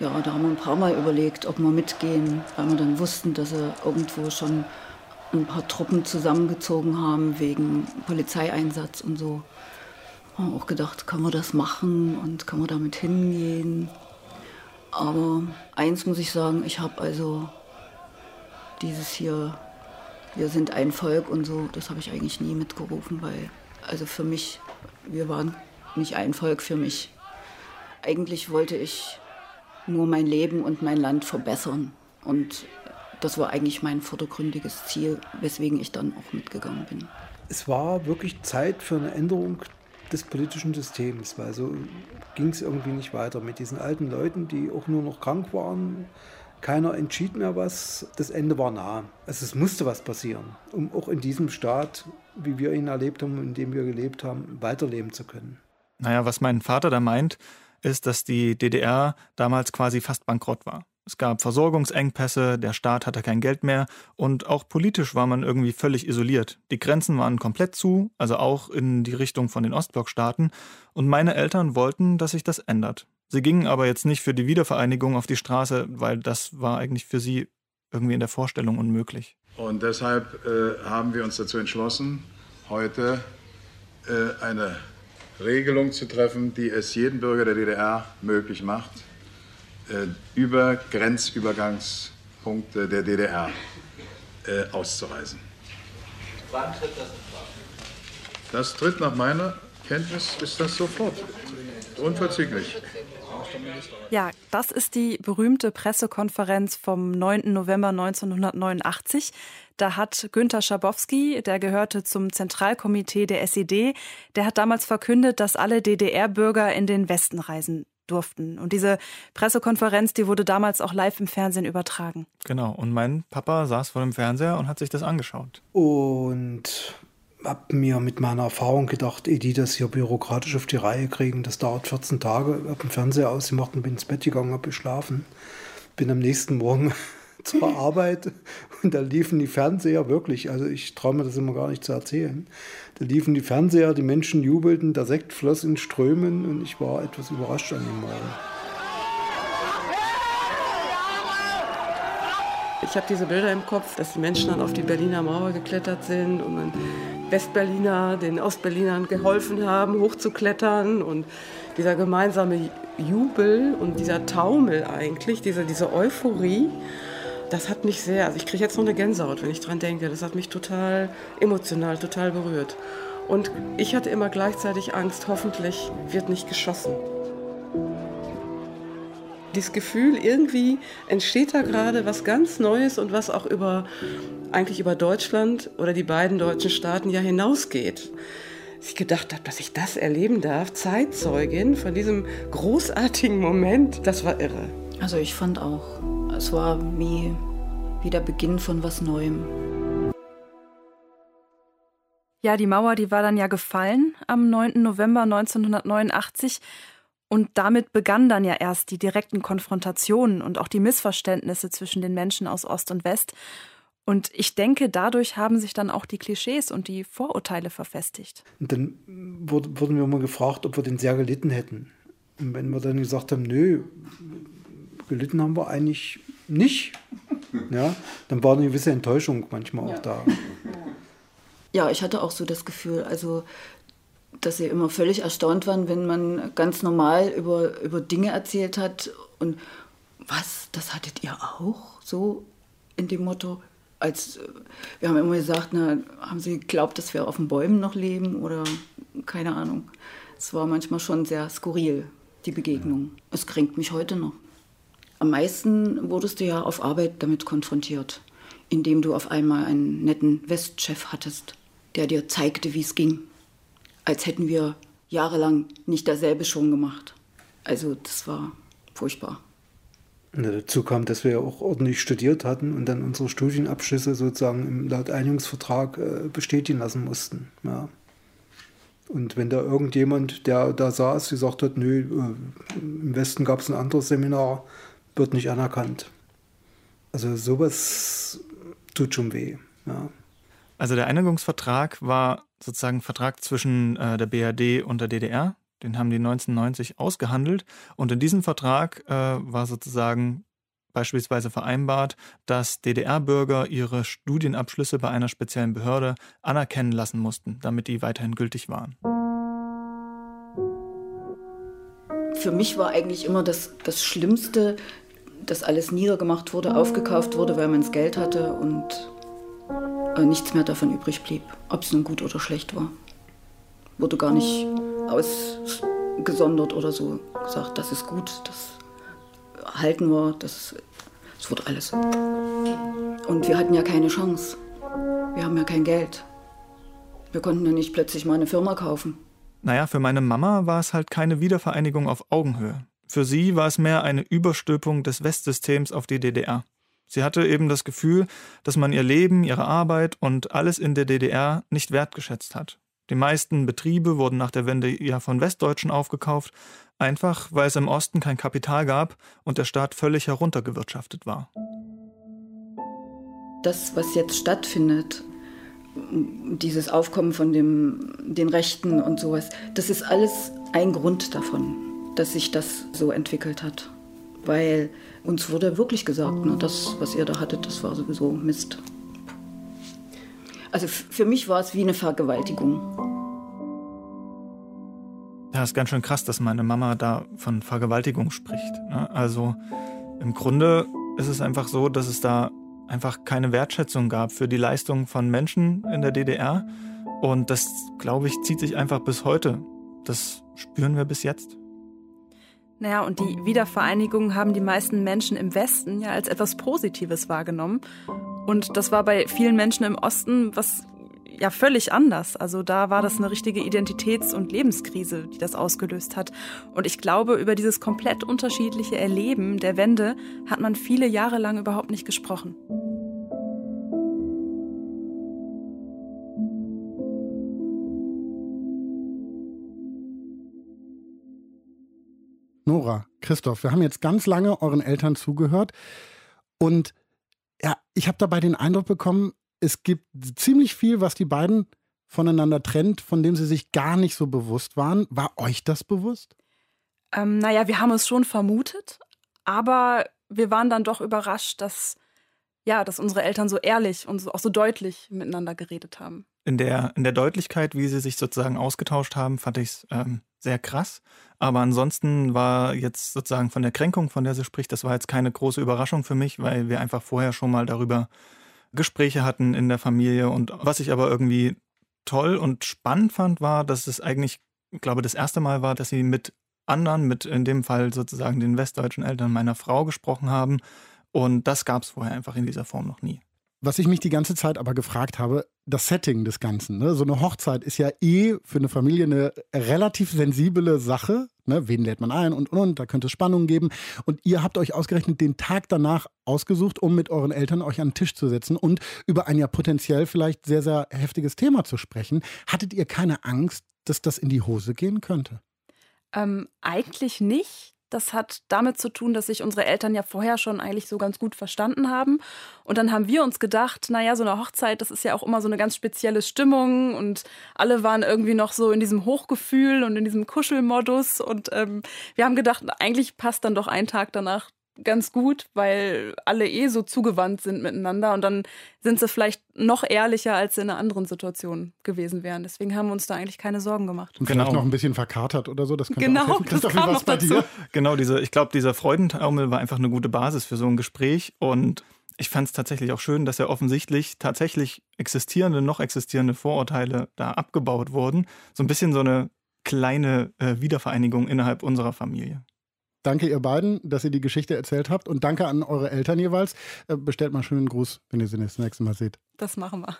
S9: Ja, da haben wir ein paar Mal überlegt, ob wir mitgehen, weil wir dann wussten, dass sie irgendwo schon ein paar Truppen zusammengezogen haben wegen Polizeieinsatz und so. Haben auch gedacht, können wir das machen und können wir damit hingehen? Aber eins muss ich sagen, ich habe also dieses hier, wir sind ein Volk und so, das habe ich eigentlich nie mitgerufen, weil also für mich, wir waren nicht ein Volk für mich. Eigentlich wollte ich nur mein Leben und mein Land verbessern. Und das war eigentlich mein vordergründiges Ziel, weswegen ich dann auch mitgegangen bin.
S11: Es war wirklich Zeit für eine Änderung des politischen Systems, weil so ging es irgendwie nicht weiter mit diesen alten Leuten, die auch nur noch krank waren. Keiner entschied mehr was. Das Ende war nah. Also es musste was passieren, um auch in diesem Staat, wie wir ihn erlebt haben, in dem wir gelebt haben, weiterleben zu können.
S6: Naja, was mein Vater da meint, ist, dass die DDR damals quasi fast bankrott war. Es gab Versorgungsengpässe, der Staat hatte kein Geld mehr und auch politisch war man irgendwie völlig isoliert. Die Grenzen waren komplett zu, also auch in die Richtung von den Ostblockstaaten, und meine Eltern wollten, dass sich das ändert. Sie gingen aber jetzt nicht für die Wiedervereinigung auf die Straße, weil das war eigentlich für sie irgendwie in der Vorstellung unmöglich.
S2: Und deshalb äh, haben wir uns dazu entschlossen, heute äh, eine Regelung zu treffen, die es jedem Bürger der DDR möglich macht, über Grenzübergangspunkte der DDR äh, auszureisen. Wann tritt das in Kraft? Das tritt nach meiner Kenntnis, ist das sofort. Unverzüglich.
S7: Ja, das ist die berühmte Pressekonferenz vom 9. November 1989. Da hat Günter Schabowski, der gehörte zum Zentralkomitee der SED, der hat damals verkündet, dass alle DDR-Bürger in den Westen reisen durften. Und diese Pressekonferenz, die wurde damals auch live im Fernsehen übertragen.
S6: Genau. Und mein Papa saß vor dem Fernseher und hat sich das angeschaut.
S11: Und hab mir mit meiner Erfahrung gedacht, ehe die das hier bürokratisch auf die Reihe kriegen, das dauert 14 Tage. Hab den Fernseher ausgemacht und bin ins Bett gegangen, hab geschlafen. Bin am nächsten Morgen zur Arbeit und da liefen die Fernseher wirklich, also ich traue mir das immer gar nicht zu erzählen. Da liefen die Fernseher, die Menschen jubelten, der Sekt floss in Strömen und ich war etwas überrascht an dem Morgen.
S8: Ich habe diese Bilder im Kopf, dass die Menschen dann auf die Berliner Mauer geklettert sind und dann Westberliner den Ostberlinern geholfen haben, hochzuklettern und dieser gemeinsame Jubel und dieser Taumel eigentlich, diese, diese Euphorie, das hat mich sehr, also ich kriege jetzt noch eine Gänsehaut, wenn ich dran denke, das hat mich total emotional, total berührt. Und ich hatte immer gleichzeitig Angst, hoffentlich wird nicht geschossen. Dieses Gefühl, irgendwie entsteht da gerade was ganz Neues und was auch über, eigentlich über Deutschland oder die beiden deutschen Staaten ja hinausgeht. Dass ich gedacht habe, dass ich das erleben darf, Zeitzeugin von diesem großartigen Moment, das war irre.
S9: Also ich fand auch, es war wie, wie der Beginn von was Neuem.
S7: Ja, die Mauer, die war dann ja gefallen am 9. November 1989 und damit begannen dann ja erst die direkten Konfrontationen und auch die Missverständnisse zwischen den Menschen aus Ost und West. Und ich denke, dadurch haben sich dann auch die Klischees und die Vorurteile verfestigt.
S11: Und dann wurden wir mal gefragt, ob wir den sehr gelitten hätten. Und wenn wir dann gesagt haben, nö, gelitten haben wir eigentlich nicht, ja, dann war eine gewisse Enttäuschung manchmal auch da.
S9: Ja, ich hatte auch so das Gefühl, also dass sie immer völlig erstaunt waren, wenn man ganz normal über, über Dinge erzählt hat und was, das hattet ihr auch? So in dem Motto, als wir haben immer gesagt, na, haben sie geglaubt, dass wir auf den Bäumen noch leben oder keine Ahnung. Es war manchmal schon sehr skurril, die Begegnung. Es kränkt mich heute noch. Am meisten wurdest du ja auf Arbeit damit konfrontiert, indem du auf einmal einen netten Westchef hattest, der dir zeigte, wie es ging als hätten wir jahrelang nicht dasselbe schon gemacht. Also das war furchtbar.
S11: Ja, dazu kam, dass wir ja auch ordentlich studiert hatten und dann unsere Studienabschlüsse sozusagen im laut Einigungsvertrag äh, bestätigen lassen mussten. Ja. Und wenn da irgendjemand, der da saß, gesagt hat, nö, äh, im Westen gab es ein anderes Seminar, wird nicht anerkannt. Also sowas tut schon weh. Ja.
S6: Also der Einigungsvertrag war sozusagen Vertrag zwischen äh, der BRD und der DDR. Den haben die 1990 ausgehandelt. Und in diesem Vertrag äh, war sozusagen beispielsweise vereinbart, dass DDR-Bürger ihre Studienabschlüsse bei einer speziellen Behörde anerkennen lassen mussten, damit die weiterhin gültig waren.
S9: Für mich war eigentlich immer das, das Schlimmste, dass alles niedergemacht wurde, aufgekauft wurde, weil man das Geld hatte und äh, nichts mehr davon übrig blieb, ob es nun gut oder schlecht war. Wurde gar nicht ausgesondert oder so gesagt, das ist gut, das halten wir, das, das wird alles. Und wir hatten ja keine Chance. Wir haben ja kein Geld. Wir konnten ja nicht plötzlich mal eine Firma kaufen.
S6: Naja, für meine Mama war es halt keine Wiedervereinigung auf Augenhöhe. Für sie war es mehr eine Überstülpung des Westsystems auf die DDR. Sie hatte eben das Gefühl, dass man ihr Leben, ihre Arbeit und alles in der DDR nicht wertgeschätzt hat. Die meisten Betriebe wurden nach der Wende ja von Westdeutschen aufgekauft, einfach weil es im Osten kein Kapital gab und der Staat völlig heruntergewirtschaftet war.
S9: Das, was jetzt stattfindet, dieses Aufkommen von dem, den Rechten und sowas, das ist alles ein Grund davon, dass sich das so entwickelt hat weil uns wurde wirklich gesagt, ne, das, was ihr da hattet, das war sowieso Mist. Also für mich war es wie eine Vergewaltigung.
S6: Ja, ist ganz schön krass, dass meine Mama da von Vergewaltigung spricht. Ne? Also im Grunde ist es einfach so, dass es da einfach keine Wertschätzung gab für die Leistung von Menschen in der DDR. Und das, glaube ich, zieht sich einfach bis heute. Das spüren wir bis jetzt.
S7: Naja, und die Wiedervereinigung haben die meisten Menschen im Westen ja als etwas Positives wahrgenommen. Und das war bei vielen Menschen im Osten was ja völlig anders. Also da war das eine richtige Identitäts- und Lebenskrise, die das ausgelöst hat. Und ich glaube, über dieses komplett unterschiedliche Erleben der Wende hat man viele Jahre lang überhaupt nicht gesprochen.
S3: Nora, Christoph, wir haben jetzt ganz lange euren Eltern zugehört und ja, ich habe dabei den Eindruck bekommen, es gibt ziemlich viel, was die beiden voneinander trennt, von dem sie sich gar nicht so bewusst waren. War euch das bewusst?
S7: Ähm, naja, wir haben es schon vermutet, aber wir waren dann doch überrascht, dass, ja, dass unsere Eltern so ehrlich und so, auch so deutlich miteinander geredet haben.
S6: In der, in der Deutlichkeit, wie sie sich sozusagen ausgetauscht haben, fand ich es ähm, sehr krass. Aber ansonsten war jetzt sozusagen von der Kränkung, von der sie spricht, das war jetzt keine große Überraschung für mich, weil wir einfach vorher schon mal darüber Gespräche hatten in der Familie. Und was ich aber irgendwie toll und spannend fand, war, dass es eigentlich, ich glaube, das erste Mal war, dass sie mit anderen, mit in dem Fall sozusagen den westdeutschen Eltern meiner Frau gesprochen haben. Und das gab es vorher einfach in dieser Form noch nie.
S3: Was ich mich die ganze Zeit aber gefragt habe, das Setting des Ganzen. Ne? So eine Hochzeit ist ja eh für eine Familie eine relativ sensible Sache. Ne? Wen lädt man ein und und und, da könnte es Spannungen geben. Und ihr habt euch ausgerechnet den Tag danach ausgesucht, um mit euren Eltern euch an den Tisch zu setzen und über ein ja potenziell vielleicht sehr, sehr heftiges Thema zu sprechen. Hattet ihr keine Angst, dass das in die Hose gehen könnte?
S7: Ähm, eigentlich nicht. Das hat damit zu tun, dass sich unsere Eltern ja vorher schon eigentlich so ganz gut verstanden haben. Und dann haben wir uns gedacht, naja, so eine Hochzeit, das ist ja auch immer so eine ganz spezielle Stimmung und alle waren irgendwie noch so in diesem Hochgefühl und in diesem Kuschelmodus. Und ähm, wir haben gedacht, eigentlich passt dann doch ein Tag danach ganz gut, weil alle eh so zugewandt sind miteinander und dann sind sie vielleicht noch ehrlicher, als sie in einer anderen Situation gewesen wären. Deswegen haben wir uns da eigentlich keine Sorgen gemacht.
S3: Und vielleicht genau. noch ein bisschen verkatert oder so. Das könnte
S7: genau,
S3: auch
S7: das kam noch bei dazu. dir?
S6: Genau, diese, ich glaube, dieser Freudentaumel war einfach eine gute Basis für so ein Gespräch und ich fand es tatsächlich auch schön, dass ja offensichtlich tatsächlich existierende, noch existierende Vorurteile da abgebaut wurden. So ein bisschen so eine kleine äh, Wiedervereinigung innerhalb unserer Familie.
S3: Danke ihr beiden, dass ihr die Geschichte erzählt habt und danke an eure Eltern jeweils. Äh, bestellt mal schönen Gruß, wenn ihr sie das nächste Mal seht.
S7: Das machen wir.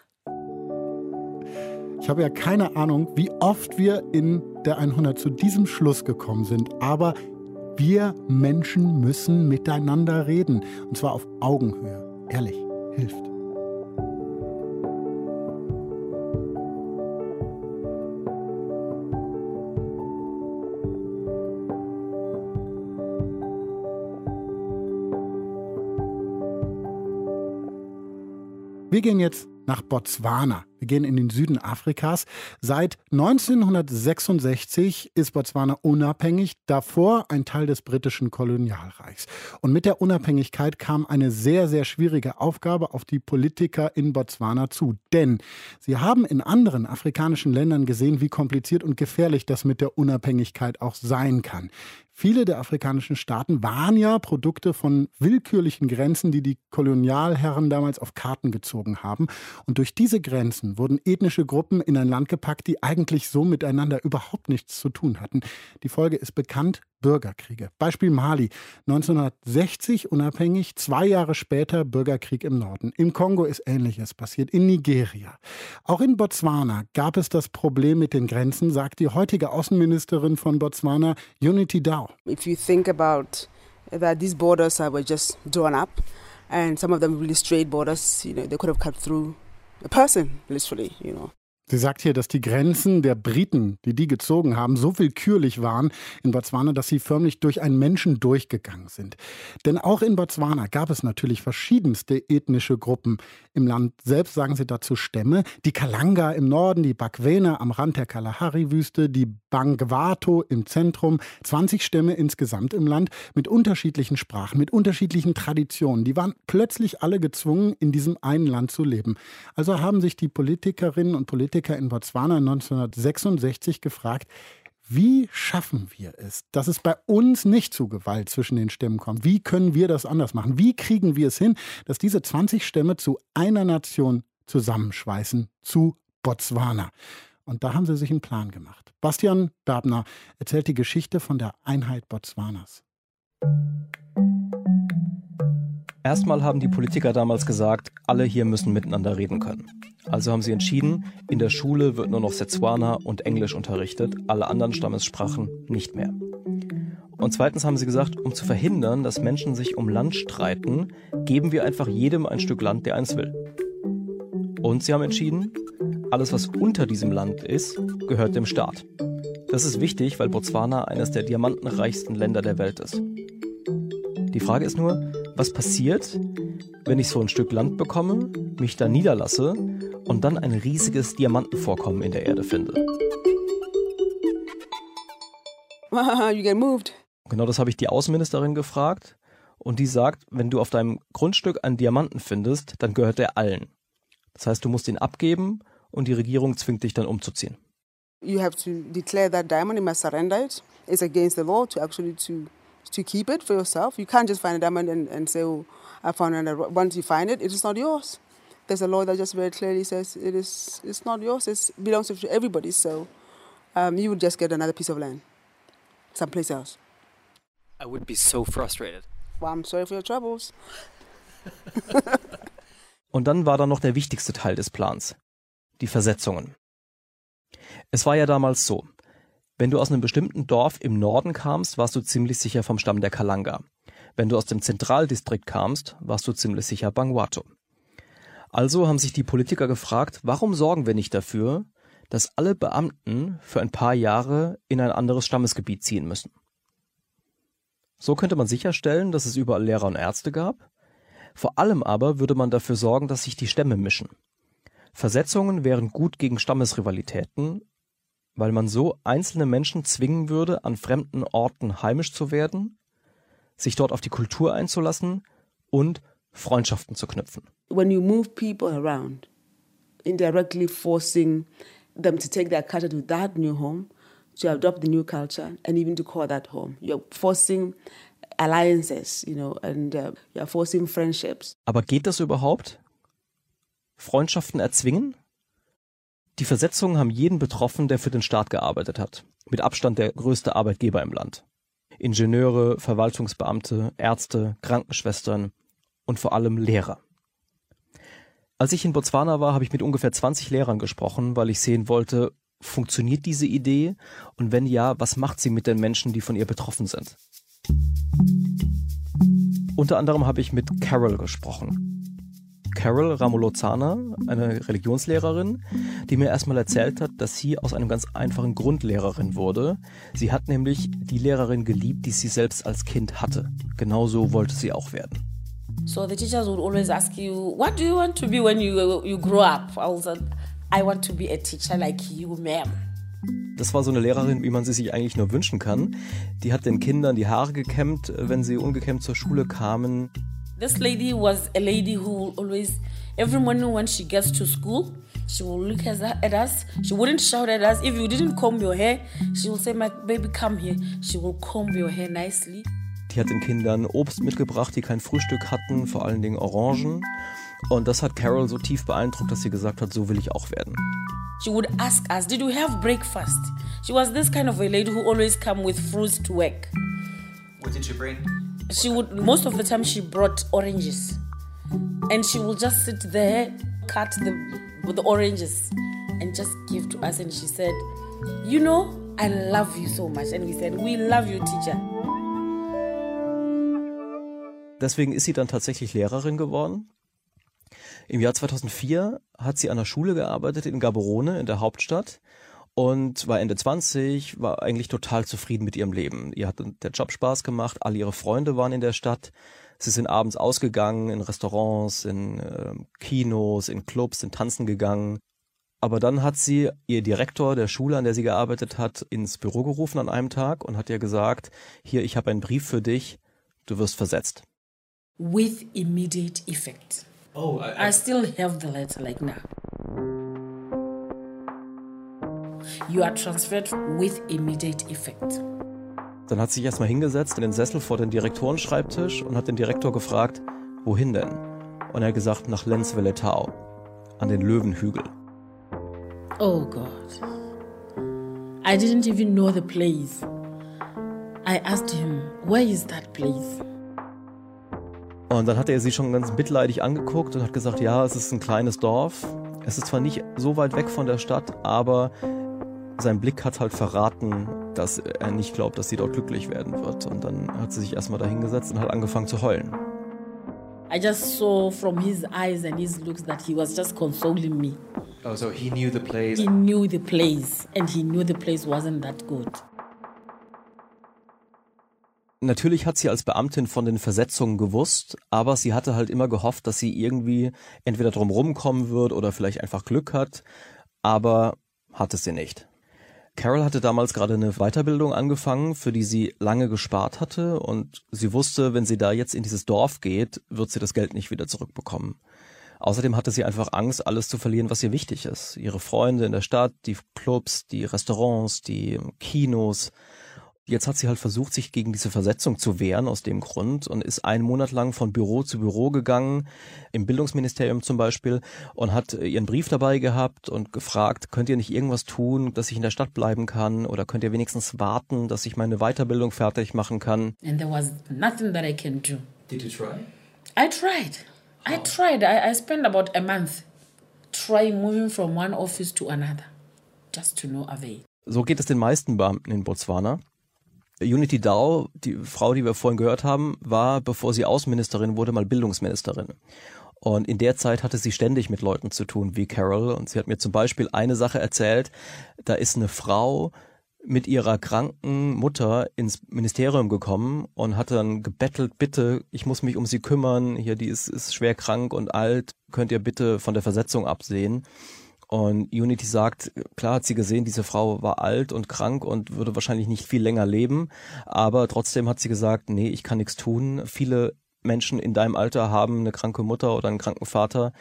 S3: Ich habe ja keine Ahnung, wie oft wir in der 100 zu diesem Schluss gekommen sind, aber wir Menschen müssen miteinander reden und zwar auf Augenhöhe. Ehrlich, hilft. Wir gehen jetzt nach Botswana. Wir gehen in den Süden Afrikas. Seit 1966 ist Botswana unabhängig, davor ein Teil des britischen Kolonialreichs. Und mit der Unabhängigkeit kam eine sehr, sehr schwierige Aufgabe auf die Politiker in Botswana zu. Denn sie haben in anderen afrikanischen Ländern gesehen, wie kompliziert und gefährlich das mit der Unabhängigkeit auch sein kann. Viele der afrikanischen Staaten waren ja Produkte von willkürlichen Grenzen, die die Kolonialherren damals auf Karten gezogen haben. Und durch diese Grenzen wurden ethnische Gruppen in ein Land gepackt, die eigentlich so miteinander überhaupt nichts zu tun hatten. Die Folge ist bekannt, Bürgerkriege. Beispiel Mali. 1960 unabhängig, zwei Jahre später Bürgerkrieg im Norden. Im Kongo ist Ähnliches passiert, in Nigeria. Auch in Botswana gab es das Problem mit den Grenzen, sagt die heutige Außenministerin von Botswana, Unity Dow.
S12: If you think about that these borders were just drawn up and some of them really straight borders, you know, they could have cut through a person, literally, you know.
S3: Sie sagt hier, dass die Grenzen der Briten, die die gezogen haben, so willkürlich waren in Botswana, dass sie förmlich durch einen Menschen durchgegangen sind. Denn auch in Botswana gab es natürlich verschiedenste ethnische Gruppen. Im Land selbst sagen sie dazu Stämme. Die Kalanga im Norden, die Bakwena am Rand der Kalahari-Wüste, die Bangwato im Zentrum. 20 Stämme insgesamt im Land mit unterschiedlichen Sprachen, mit unterschiedlichen Traditionen. Die waren plötzlich alle gezwungen, in diesem einen Land zu leben. Also haben sich die Politikerinnen und Politiker Politiker in Botswana 1966 gefragt, wie schaffen wir es, dass es bei uns nicht zu Gewalt zwischen den Stämmen kommt? Wie können wir das anders machen? Wie kriegen wir es hin, dass diese 20 Stämme zu einer Nation zusammenschweißen, zu Botswana? Und da haben sie sich einen Plan gemacht. Bastian Berbner erzählt die Geschichte von der Einheit Botswanas.
S13: Erstmal haben die Politiker damals gesagt, alle hier müssen miteinander reden können. Also haben sie entschieden, in der Schule wird nur noch Setswana und Englisch unterrichtet, alle anderen Stammessprachen nicht mehr. Und zweitens haben sie gesagt, um zu verhindern, dass Menschen sich um Land streiten, geben wir einfach jedem ein Stück Land, der eins will. Und sie haben entschieden, alles, was unter diesem Land ist, gehört dem Staat. Das ist wichtig, weil Botswana eines der diamantenreichsten Länder der Welt ist. Die Frage ist nur, was passiert, wenn ich so ein Stück Land bekomme, mich da niederlasse und dann ein riesiges Diamantenvorkommen in der Erde finde.
S12: you get moved.
S13: Genau das habe ich die Außenministerin gefragt und die sagt, wenn du auf deinem Grundstück einen Diamanten findest, dann gehört der allen. Das heißt, du musst ihn abgeben und die Regierung zwingt dich dann umzuziehen.
S12: You have to declare that diamond, you must surrender it. It's against the law to actually to, to keep it for yourself. You can't just find a diamond and, and say, oh, I found it. Once you find it, it is not yours. there's a law that just very clearly says it is it's not yours. It belongs to everybody. So um, you would just get another piece of land someplace else.
S14: I would be so frustrated.
S12: Well, I'm sorry for your troubles.
S13: Und dann war da noch der wichtigste Teil des Plans, die Versetzungen. Es war ja damals so, wenn du aus einem bestimmten Dorf im Norden kamst, warst du ziemlich sicher vom Stamm der Kalanga. Wenn du aus dem Zentraldistrikt kamst, warst du ziemlich sicher Bangwato. Also haben sich die Politiker gefragt, warum sorgen wir nicht dafür, dass alle Beamten für ein paar Jahre in ein anderes Stammesgebiet ziehen müssen. So könnte man sicherstellen, dass es überall Lehrer und Ärzte gab. Vor allem aber würde man dafür sorgen, dass sich die Stämme mischen. Versetzungen wären gut gegen Stammesrivalitäten, weil man so einzelne Menschen zwingen würde, an fremden Orten heimisch zu werden, sich dort auf die Kultur einzulassen und Freundschaften zu knüpfen.
S12: When you move people around, indirectly forcing them to take their culture to that new home, to adopt the new culture, and even to call that home. You're forcing alliances, you know, and uh, you're forcing friendships.
S13: Aber geht das überhaupt? Freundschaften erzwingen? Die Versetzungen haben jeden betroffen, der für den Staat gearbeitet hat. Mit Abstand der größte Arbeitgeber im Land. Ingenieure, Verwaltungsbeamte, Ärzte, Krankenschwestern, und vor allem Lehrer. Als ich in Botswana war, habe ich mit ungefähr 20 Lehrern gesprochen, weil ich sehen wollte, funktioniert diese Idee und wenn ja, was macht sie mit den Menschen, die von ihr betroffen sind? Unter anderem habe ich mit Carol gesprochen. Carol Ramolozana, eine Religionslehrerin, die mir erstmal erzählt hat, dass sie aus einem ganz einfachen Grund Lehrerin wurde. Sie hat nämlich die Lehrerin geliebt, die sie selbst als Kind hatte. Genauso wollte sie auch werden.
S15: So the teachers would always ask you, "What do you want to be when you you grow up?" I was, "I want to be a teacher like you, ma'am."
S13: Das war so eine Lehrerin, wie man sie sich eigentlich nur wünschen kann. Die hat den Kindern die Haare gekämmt, wenn sie ungekämmt zur Schule kamen.
S15: This lady was a lady who always, every morning when she gets to school, she will look at us. She wouldn't shout at us. If you didn't comb your hair, she will say, "My baby, come here." She will comb your hair nicely.
S13: Die hat den Kindern Obst mitgebracht, die kein Frühstück hatten, vor allen Dingen Orangen. Und das hat Carol so tief beeindruckt, dass sie gesagt hat, so will ich auch werden.
S15: She would ask us, "Did you have breakfast?" She was this kind of a lady who always come with fruits to work.
S14: What did she bring?
S15: She would most of the time she brought oranges, and she would just sit there, cut the the oranges, and just give to us. And she said, "You know, I love you so much." And we said, "We love you, teacher."
S13: Deswegen ist sie dann tatsächlich Lehrerin geworden. Im Jahr 2004 hat sie an der Schule gearbeitet in Gaborone, in der Hauptstadt und war Ende 20, war eigentlich total zufrieden mit ihrem Leben. Ihr hat der Job Spaß gemacht, alle ihre Freunde waren in der Stadt. Sie sind abends ausgegangen, in Restaurants, in äh, Kinos, in Clubs, in Tanzen gegangen. Aber dann hat sie ihr Direktor der Schule, an der sie gearbeitet hat, ins Büro gerufen an einem Tag und hat ihr gesagt, hier, ich habe einen Brief für dich, du wirst versetzt.
S15: With immediate effect.
S14: Oh, I,
S15: I still have the letter like now. You are transferred with immediate effect.
S13: Dann hat sie sich erstmal hingesetzt in den Sessel vor den Direktorenschreibtisch und hat den Direktor gefragt, wohin denn? Und er hat gesagt, nach Lenz Velletau, an den Löwenhügel.
S15: Oh God. I didn't even know the place. I asked him, where is that place?
S13: Und dann hat er sie schon ganz mitleidig angeguckt und hat gesagt, ja, es ist ein kleines Dorf. Es ist zwar nicht so weit weg von der Stadt, aber sein Blick hat halt verraten, dass er nicht glaubt, dass sie dort glücklich werden wird. Und dann hat sie sich erstmal dahingesetzt und hat angefangen zu heulen.
S15: I just saw from his eyes and his looks that he was just consoling me.
S14: Oh, so he knew the place.
S15: He knew the place, and he knew the place wasn't that good.
S13: Natürlich hat sie als Beamtin von den Versetzungen gewusst, aber sie hatte halt immer gehofft, dass sie irgendwie entweder drumherum kommen wird oder vielleicht einfach Glück hat, aber hatte sie nicht. Carol hatte damals gerade eine Weiterbildung angefangen, für die sie lange gespart hatte und sie wusste, wenn sie da jetzt in dieses Dorf geht, wird sie das Geld nicht wieder zurückbekommen. Außerdem hatte sie einfach Angst, alles zu verlieren, was ihr wichtig ist. Ihre Freunde in der Stadt, die Clubs, die Restaurants, die Kinos. Jetzt hat sie halt versucht, sich gegen diese Versetzung zu wehren aus dem Grund und ist einen Monat lang von Büro zu Büro gegangen, im Bildungsministerium zum Beispiel, und hat ihren Brief dabei gehabt und gefragt, könnt ihr nicht irgendwas tun, dass ich in der Stadt bleiben kann oder könnt ihr wenigstens warten, dass ich meine Weiterbildung fertig machen kann?
S15: And there was nothing that I can do.
S14: Did you try?
S15: I tried. I tried. I, I spent about a month trying moving from one office to another, just to no avail.
S13: So geht es den meisten Beamten in Botswana. Unity Dow, die Frau, die wir vorhin gehört haben, war, bevor sie Außenministerin wurde, mal Bildungsministerin. Und in der Zeit hatte sie ständig mit Leuten zu tun, wie Carol. Und sie hat mir zum Beispiel eine Sache erzählt. Da ist eine Frau mit ihrer kranken Mutter ins Ministerium gekommen und hat dann gebettelt, bitte, ich muss mich um sie kümmern. Hier, die ist, ist schwer krank und alt. Könnt ihr bitte von der Versetzung absehen? Und Unity sagt, klar hat sie gesehen, diese Frau war alt und krank und würde wahrscheinlich nicht viel länger leben, aber trotzdem hat sie gesagt, nee, ich kann nichts tun. Viele Menschen in deinem Alter haben eine kranke Mutter oder einen kranken Vater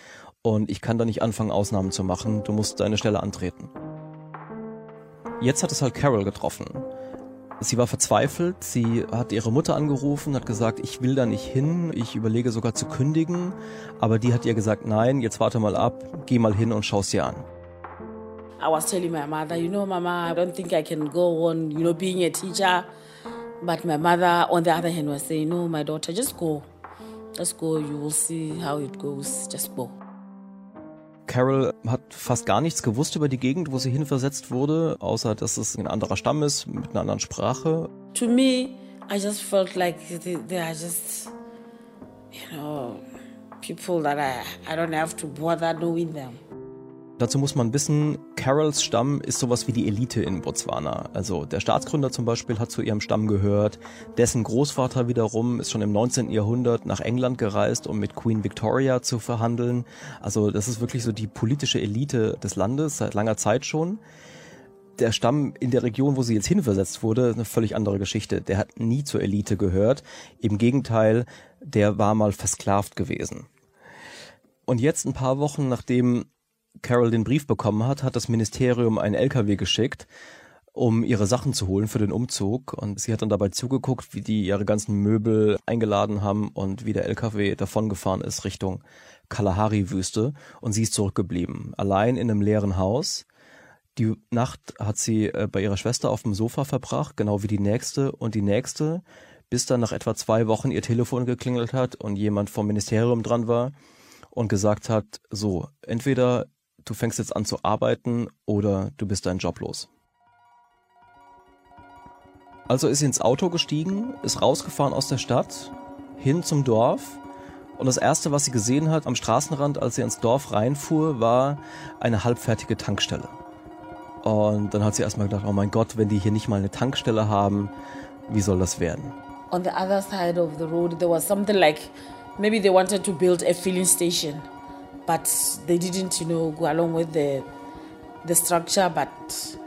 S13: und ich kann da nicht anfangen, Ausnahmen zu machen. Du musst deine Stelle antreten. Jetzt hat es halt Carol getroffen. Sie war verzweifelt, sie hat ihre Mutter angerufen, hat gesagt, ich will da nicht hin, ich überlege sogar zu kündigen, aber die hat ihr gesagt, nein, jetzt warte mal ab, geh mal hin und schau sie an.
S15: I was telling my mother, you know, Mama, I don't think I can go on, you know, being a teacher. But my mother, on the other hand, was saying, no, my daughter, just go. Just go, you will see how it goes. Just go.
S13: Carol hat fast gar nichts gewusst über die Gegend, wo sie hinversetzt wurde, außer dass es ein anderer Stamm ist mit einer anderen Sprache.
S15: To me, I just felt like they, are just, you know, people that I, I don't have to bother knowing them.
S13: Dazu muss man wissen, Carols Stamm ist sowas wie die Elite in Botswana. Also der Staatsgründer zum Beispiel hat zu ihrem Stamm gehört. Dessen Großvater wiederum ist schon im 19. Jahrhundert nach England gereist, um mit Queen Victoria zu verhandeln. Also das ist wirklich so die politische Elite des Landes, seit langer Zeit schon. Der Stamm in der Region, wo sie jetzt hinversetzt wurde, ist eine völlig andere Geschichte. Der hat nie zur Elite gehört. Im Gegenteil, der war mal versklavt gewesen. Und jetzt ein paar Wochen nachdem Carol den Brief bekommen hat, hat das Ministerium einen LKW geschickt, um ihre Sachen zu holen für den Umzug. Und sie hat dann dabei zugeguckt, wie die ihre ganzen Möbel eingeladen haben und wie der LKW davongefahren ist Richtung Kalahari-Wüste. Und sie ist zurückgeblieben, allein in einem leeren Haus. Die Nacht hat sie äh, bei ihrer Schwester auf dem Sofa verbracht, genau wie die nächste und die nächste, bis dann nach etwa zwei Wochen ihr Telefon geklingelt hat und jemand vom Ministerium dran war und gesagt hat, so, entweder du fängst jetzt an zu arbeiten oder du bist deinen Job los. Also ist sie ins Auto gestiegen, ist rausgefahren aus der Stadt, hin zum Dorf Und das Erste, was sie gesehen hat am Straßenrand, als sie ins Dorf reinfuhr, war eine halbfertige Tankstelle. Und dann hat sie erstmal gedacht, oh mein Gott, wenn die hier nicht mal eine Tankstelle haben, wie soll das werden?
S15: On the other side of the road, there was something like maybe they wanted to build a filling station, but they didn't, you know, go along with the the structure. But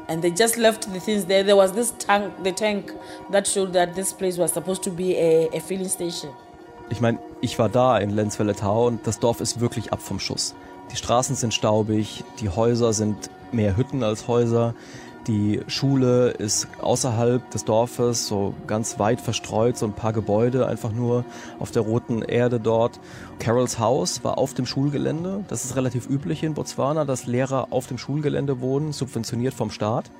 S15: and they just left the things there. There was this tank, the tank that showed that this place was supposed to be a, a filling station.
S13: Ich meine, ich war da in Lenzwelle-Tau und das Dorf ist wirklich ab vom Schuss. Die Straßen sind staubig, die Häuser sind mehr Hütten als Häuser. Die Schule ist außerhalb des Dorfes, so ganz weit verstreut, so ein paar Gebäude einfach nur auf der roten Erde dort. Carols Haus war auf dem Schulgelände. Das ist relativ üblich in Botswana, dass Lehrer auf dem Schulgelände wohnen, subventioniert vom Staat.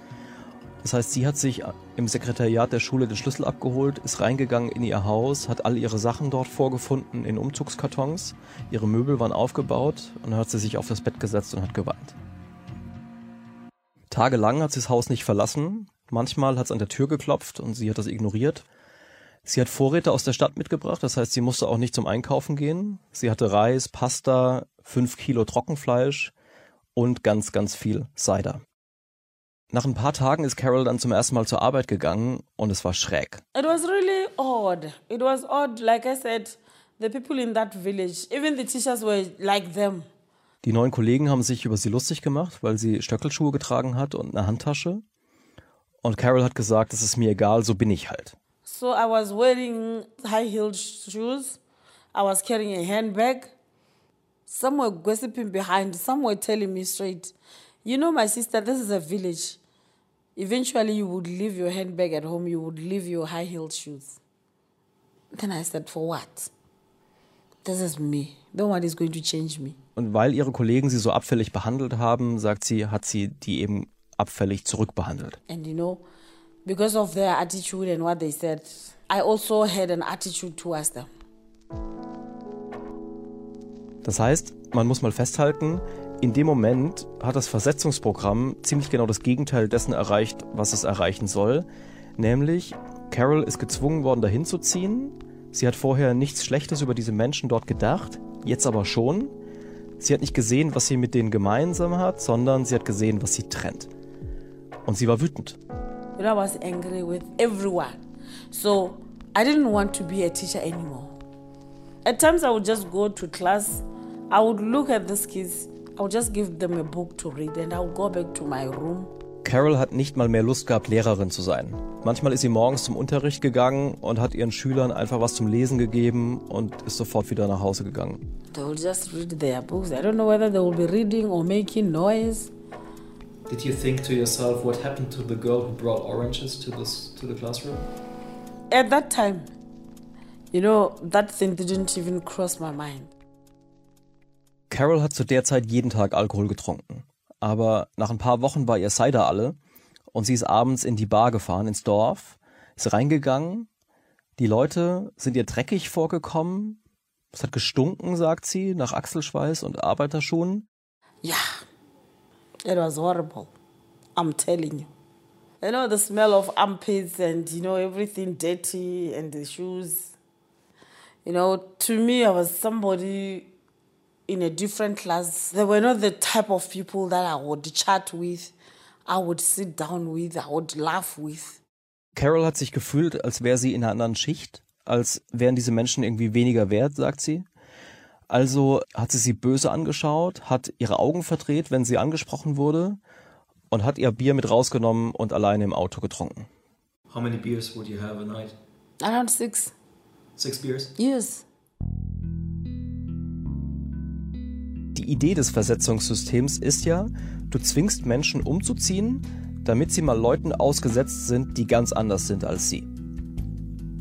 S13: Das heißt, sie hat sich im Sekretariat der Schule den Schlüssel abgeholt, ist reingegangen in ihr Haus, hat all ihre Sachen dort vorgefunden in Umzugskartons. Ihre Möbel waren aufgebaut und dann hat sie sich auf das Bett gesetzt und hat geweint. Tagelang hat sie das Haus nicht verlassen. Manchmal hat es an der Tür geklopft und sie hat das ignoriert. Sie hat Vorräte aus der Stadt mitgebracht, das heißt, sie musste auch nicht zum Einkaufen gehen. Sie hatte Reis, Pasta, fünf Kilo Trockenfleisch und ganz, ganz viel Cider. Nach ein paar Tagen ist Carol dann zum ersten Mal zur Arbeit gegangen und es war schräg.
S15: It was really odd. It was odd, like I said, the people in that village, even the teachers were like them.
S13: Die neuen Kollegen haben sich über sie lustig gemacht, weil sie Stöckelschuhe getragen hat und eine Handtasche. Und Carol hat gesagt, es ist mir egal, so bin ich halt.
S15: So I was wearing high-heeled shoes. I was carrying a handbag. Some were gossiping behind. Some were telling me straight, you know, my sister, this is a village. Eventually, you would leave your handbag at home. You would leave your high-heeled shoes. Then I said, for what? This is me. No one is going to change me.
S13: Und weil ihre Kollegen sie so abfällig behandelt haben, sagt sie, hat sie die eben abfällig zurückbehandelt.
S15: And you know, because of their attitude and what they said, I also had an attitude towards them.
S13: Das heißt, man muss mal festhalten, in dem Moment hat das Versetzungsprogramm ziemlich genau das Gegenteil dessen erreicht, was es erreichen soll. Nämlich, Carol ist gezwungen worden, dahin zu ziehen. Sie hat vorher nichts Schlechtes über diese Menschen dort gedacht, jetzt aber schon. Sie hat nicht gesehen, was sie mit denen gemeinsam hat, sondern sie hat gesehen, was sie trennt. Und sie war wütend.
S15: I was angry with everyone. So I didn't want to be a teacher anymore. At times I would just go to class, I would look at these kids, I would just give them a book to read and I would go back to my room.
S13: Carol hat nicht mal mehr Lust gehabt, Lehrerin zu sein. Manchmal ist sie morgens zum Unterricht gegangen und hat ihren Schülern einfach was zum Lesen gegeben und ist sofort wieder nach Hause gegangen.
S15: They will just read their books. I don't know whether they will be reading or making noise.
S14: Did you think to yourself what happened to the girl who brought oranges to this to the classroom?
S15: At that time, you know, that thing didn't even cross my mind.
S13: Carol hat zu der Zeit jeden Tag Alkohol getrunken. Aber nach ein paar Wochen war ihr Cider alle und sie ist abends in die Bar gefahren, ins Dorf, ist reingegangen. Die Leute sind ihr dreckig vorgekommen. Es hat gestunken, sagt sie, nach Achselschweiß und Arbeiterschuhen.
S15: Yeah, it was horrible. I'm telling you. You know, the smell of armpits and, you know, everything dirty and the shoes. You know, to me, I was somebody in a different class. They were not the type of people that I would chat with, I would sit down with, I would laugh with.
S13: Carol hat sich gefühlt, als wäre sie in einer anderen Schicht, als wären diese Menschen irgendwie weniger wert, sagt sie. Also hat sie sie böse angeschaut, hat ihre Augen verdreht, wenn sie angesprochen wurde und hat ihr Bier mit rausgenommen und alleine im Auto getrunken.
S14: How many beers would you have a night?
S15: Around six
S14: Six beers?
S15: years.
S13: Die Idee des Versetzungssystems ist ja, du zwingst Menschen umzuziehen, damit sie mal Leuten ausgesetzt sind, die ganz anders sind als sie.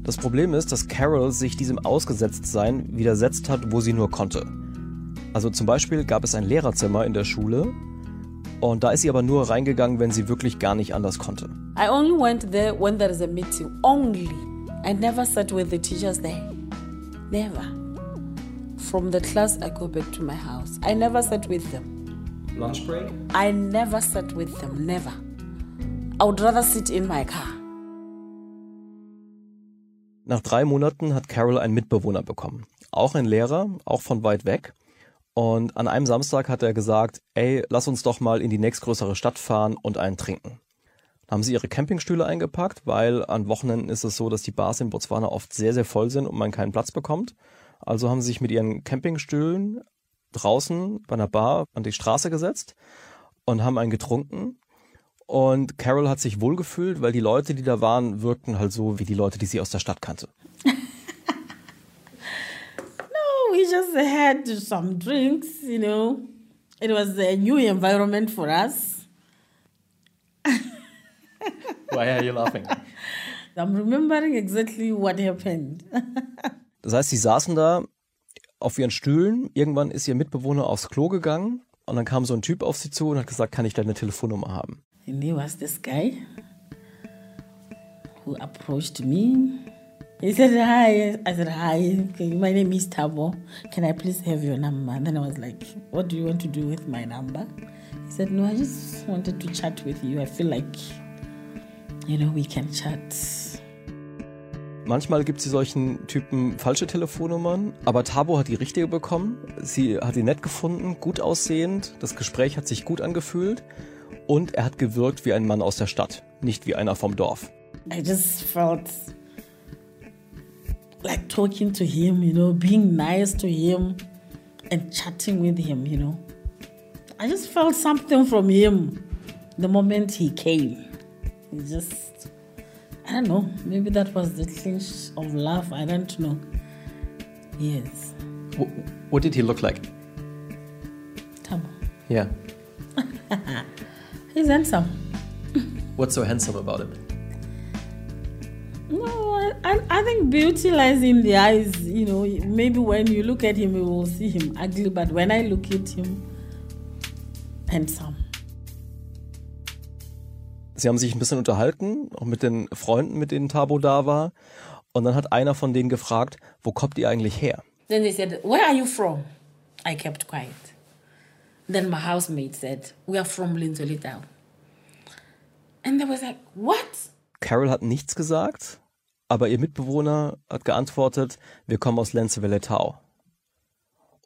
S13: Das Problem ist, dass Carol sich diesem Ausgesetztsein widersetzt hat, wo sie nur konnte. Also zum Beispiel gab es ein Lehrerzimmer in der Schule und da ist sie aber nur reingegangen, wenn sie wirklich gar nicht anders konnte.
S15: I only went there when there is a meeting. Only. I never sat with the teachers there. Never. From the class, I go back to my house. I never sat with them.
S14: Lunch break?
S15: I never sat with them. Never. I would rather sit in my car.
S13: Nach drei Monaten hat Carol einen Mitbewohner bekommen. Auch ein Lehrer, auch von weit weg. Und an einem Samstag hat er gesagt, ey, lass uns doch mal in die nächstgrößere Stadt fahren und einen trinken. Dann haben sie ihre Campingstühle eingepackt, weil an Wochenenden ist es so, dass die Bars in Botswana oft sehr, sehr voll sind und man keinen Platz bekommt. Also haben sie sich mit ihren Campingstühlen draußen bei einer Bar an die Straße gesetzt und haben einen getrunken. Und Carol hat sich wohlgefühlt, weil die Leute, die da waren, wirkten halt so wie die Leute, die sie aus der Stadt kannte.
S15: no, we just had some drinks, you know. It was a new environment for us.
S13: Why are you laughing?
S15: I'm remembering exactly what happened.
S13: Das heißt, sie saßen da auf ihren Stühlen. Irgendwann ist ihr Mitbewohner aufs Klo gegangen und dann kam so ein Typ auf sie zu und hat gesagt, kann ich deine Telefonnummer haben?
S15: And there was this guy who approached me. He said, Hi. I said, Hi, my name is Tabo. Can I please have your number? And then I was like, What do you want to do with my number? He said, No, I just wanted to chat with you. I feel like, you know, we can chat.
S13: Manchmal gibt sie solchen Typen falsche Telefonnummern, aber Tabo hat die richtige bekommen. Sie hat ihn nett gefunden, gut aussehend, das Gespräch hat sich gut angefühlt und er hat gewirkt wie ein Mann aus der Stadt, nicht wie einer vom Dorf.
S15: I just felt like talking to him, you know, being nice to him and chatting with him, you know. I just felt something from him the moment he came. He just I don't know. Maybe that was the clinch of love. I don't know. Yes.
S13: What, what did he look like?
S15: Tamo.
S13: Yeah.
S15: He's handsome.
S13: What's so handsome about him?
S15: No, I, I think beauty lies in the eyes. You know, maybe when you look at him, you will see him ugly, but when I look at him, handsome.
S13: Sie haben sich ein bisschen unterhalten, auch mit den Freunden, mit denen Tabo da war. Und dann hat einer von denen gefragt, wo kommt ihr eigentlich her?
S15: Then they said, Where are you from? I kept quiet. Then my housemate said, We are from Linzolitau. And they was like, What?
S13: Carol hat nichts gesagt, aber ihr Mitbewohner hat geantwortet, wir kommen aus Lenzeveletau.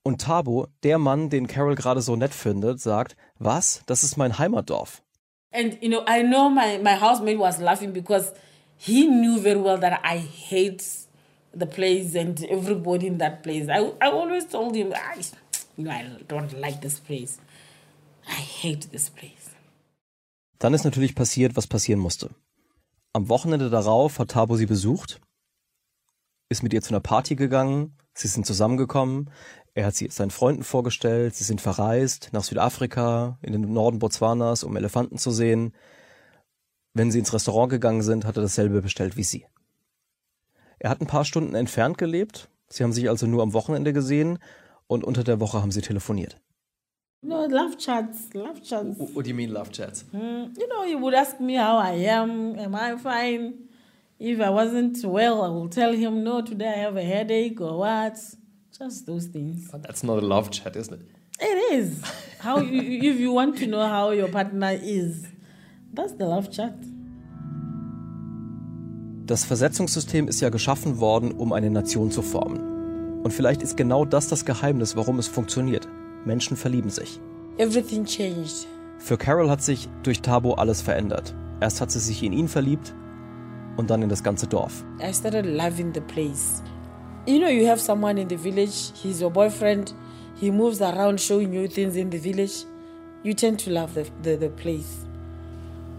S13: Und Tabo, der Mann, den Carol gerade so nett findet, sagt, was? Das ist mein Heimatdorf.
S15: And you know, I know my, my housemate was laughing because he knew very well that I hate the place and everybody in that place. I, I always told him, I, you know, I don't like this place. I hate this place.
S13: Dann ist natürlich passiert, was passieren musste. Am Wochenende darauf hat Tabo sie besucht, ist mit ihr zu einer Party gegangen, sie sind zusammengekommen, er hat sie seinen Freunden vorgestellt, sie sind verreist nach Südafrika, in den Norden Botswanas, um Elefanten zu sehen. Wenn sie ins Restaurant gegangen sind, hat er dasselbe bestellt wie sie. Er hat ein paar Stunden entfernt gelebt, sie haben sich also nur am Wochenende gesehen und unter der Woche haben sie telefoniert.
S15: No, love chats, love chats.
S13: What do you mean love chats?
S15: Mm, you know, he would ask me how I am. Am I fine? If I wasn't well, I will tell him, no, today I have a headache or what. Just those things.
S13: But that's not a love chat, isn't it?
S15: It is. How you, if you want to know how your partner is, that's the love chat.
S13: Das Versetzungssystem ist ja geschaffen worden, um eine Nation zu formen. Und vielleicht ist genau das das Geheimnis, warum es funktioniert. Menschen verlieben sich.
S15: Everything changed.
S13: Für Carol hat sich durch Tabo alles verändert. Erst hat sie sich in ihn verliebt und dann in das ganze Dorf.
S15: I started loving the place. You know, you have someone in the village, he's your boyfriend, he moves around showing you things in the village. You tend to love the, the, the place.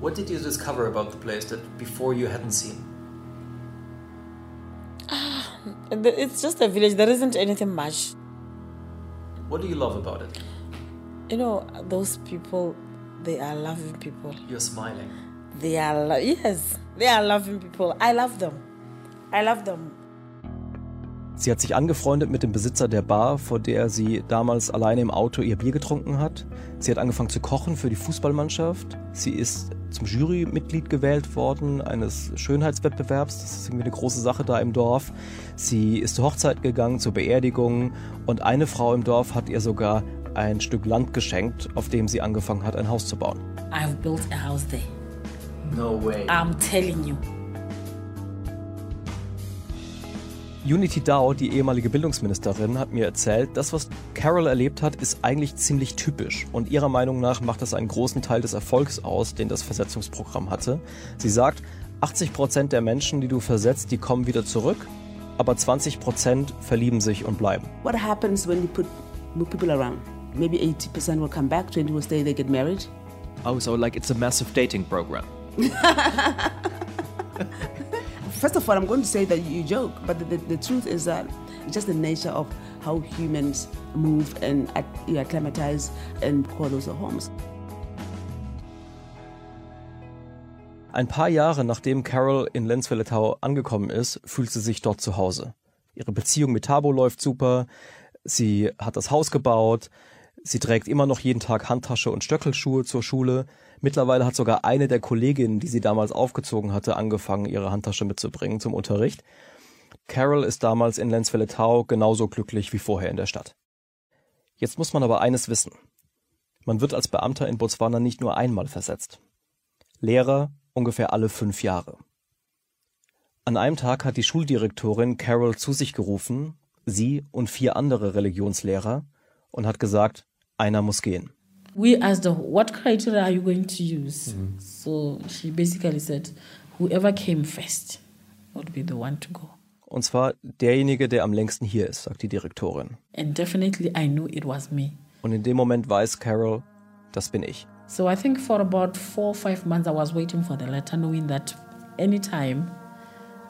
S14: What did you discover about the place that before you hadn't seen?
S15: Ah, it's just a village, there isn't anything much.
S14: What do you love about it?
S15: You know, those people, they are loving people.
S14: You're smiling.
S15: They are, lo- yes, they are loving people. I love them. I love them.
S13: Sie hat sich angefreundet mit dem Besitzer der Bar, vor der sie damals alleine im Auto ihr Bier getrunken hat. Sie hat angefangen zu kochen für die Fußballmannschaft. Sie ist zum Jurymitglied gewählt worden eines Schönheitswettbewerbs. Das ist irgendwie eine große Sache da im Dorf. Sie ist zur Hochzeit gegangen, zur Beerdigung und eine Frau im Dorf hat ihr sogar ein Stück Land geschenkt, auf dem sie angefangen hat, ein Haus zu bauen.
S15: I've built a house there.
S14: No way.
S15: I'm telling you.
S13: Unity Dow, die ehemalige Bildungsministerin, hat mir erzählt, das, was Carol erlebt hat, ist eigentlich ziemlich typisch. Und ihrer Meinung nach macht das einen großen Teil des Erfolgs aus, den das Versetzungsprogramm hatte. Sie sagt, 80 Prozent der Menschen, die du versetzt, die kommen wieder zurück, aber 20 Prozent verlieben sich und bleiben.
S16: What happens when you put people around? Maybe 80% will come back, 20 will stay, they get married.
S14: Oh, so like it's a massive dating program.
S16: First of all, I'm going to say that you joke, but the, the, the truth is that just the nature of how humans move and acclimatize and call those homes.
S13: Ein paar Jahre nachdem Carol in Lenzwelle-Tau angekommen ist, fühlt sie sich dort zu Hause. Ihre Beziehung mit Tabo läuft super, sie hat das Haus gebaut, sie trägt immer noch jeden Tag Handtasche und Stöckelschuhe zur Schule, Mittlerweile hat sogar eine der Kolleginnen, die sie damals aufgezogen hatte, angefangen, ihre Handtasche mitzubringen zum Unterricht. Carol ist damals in Lenzwelle-Tau genauso glücklich wie vorher in der Stadt. Jetzt muss man aber eines wissen. Man wird als Beamter in Botswana nicht nur einmal versetzt. Lehrer ungefähr alle fünf Jahre. An einem Tag hat die Schuldirektorin Carol zu sich gerufen, sie und vier andere Religionslehrer, und hat gesagt, einer muss gehen.
S15: We asked her, what criteria are you going to use? Mm-hmm. So she basically said, whoever came first would be the one to go.
S13: Und zwar derjenige, der am längsten hier ist, sagt die Direktorin.
S15: And definitely I knew it was me.
S13: Und in dem Moment weiß Carol, das bin ich.
S15: So I think for about four or five months I was waiting for the letter, knowing that anytime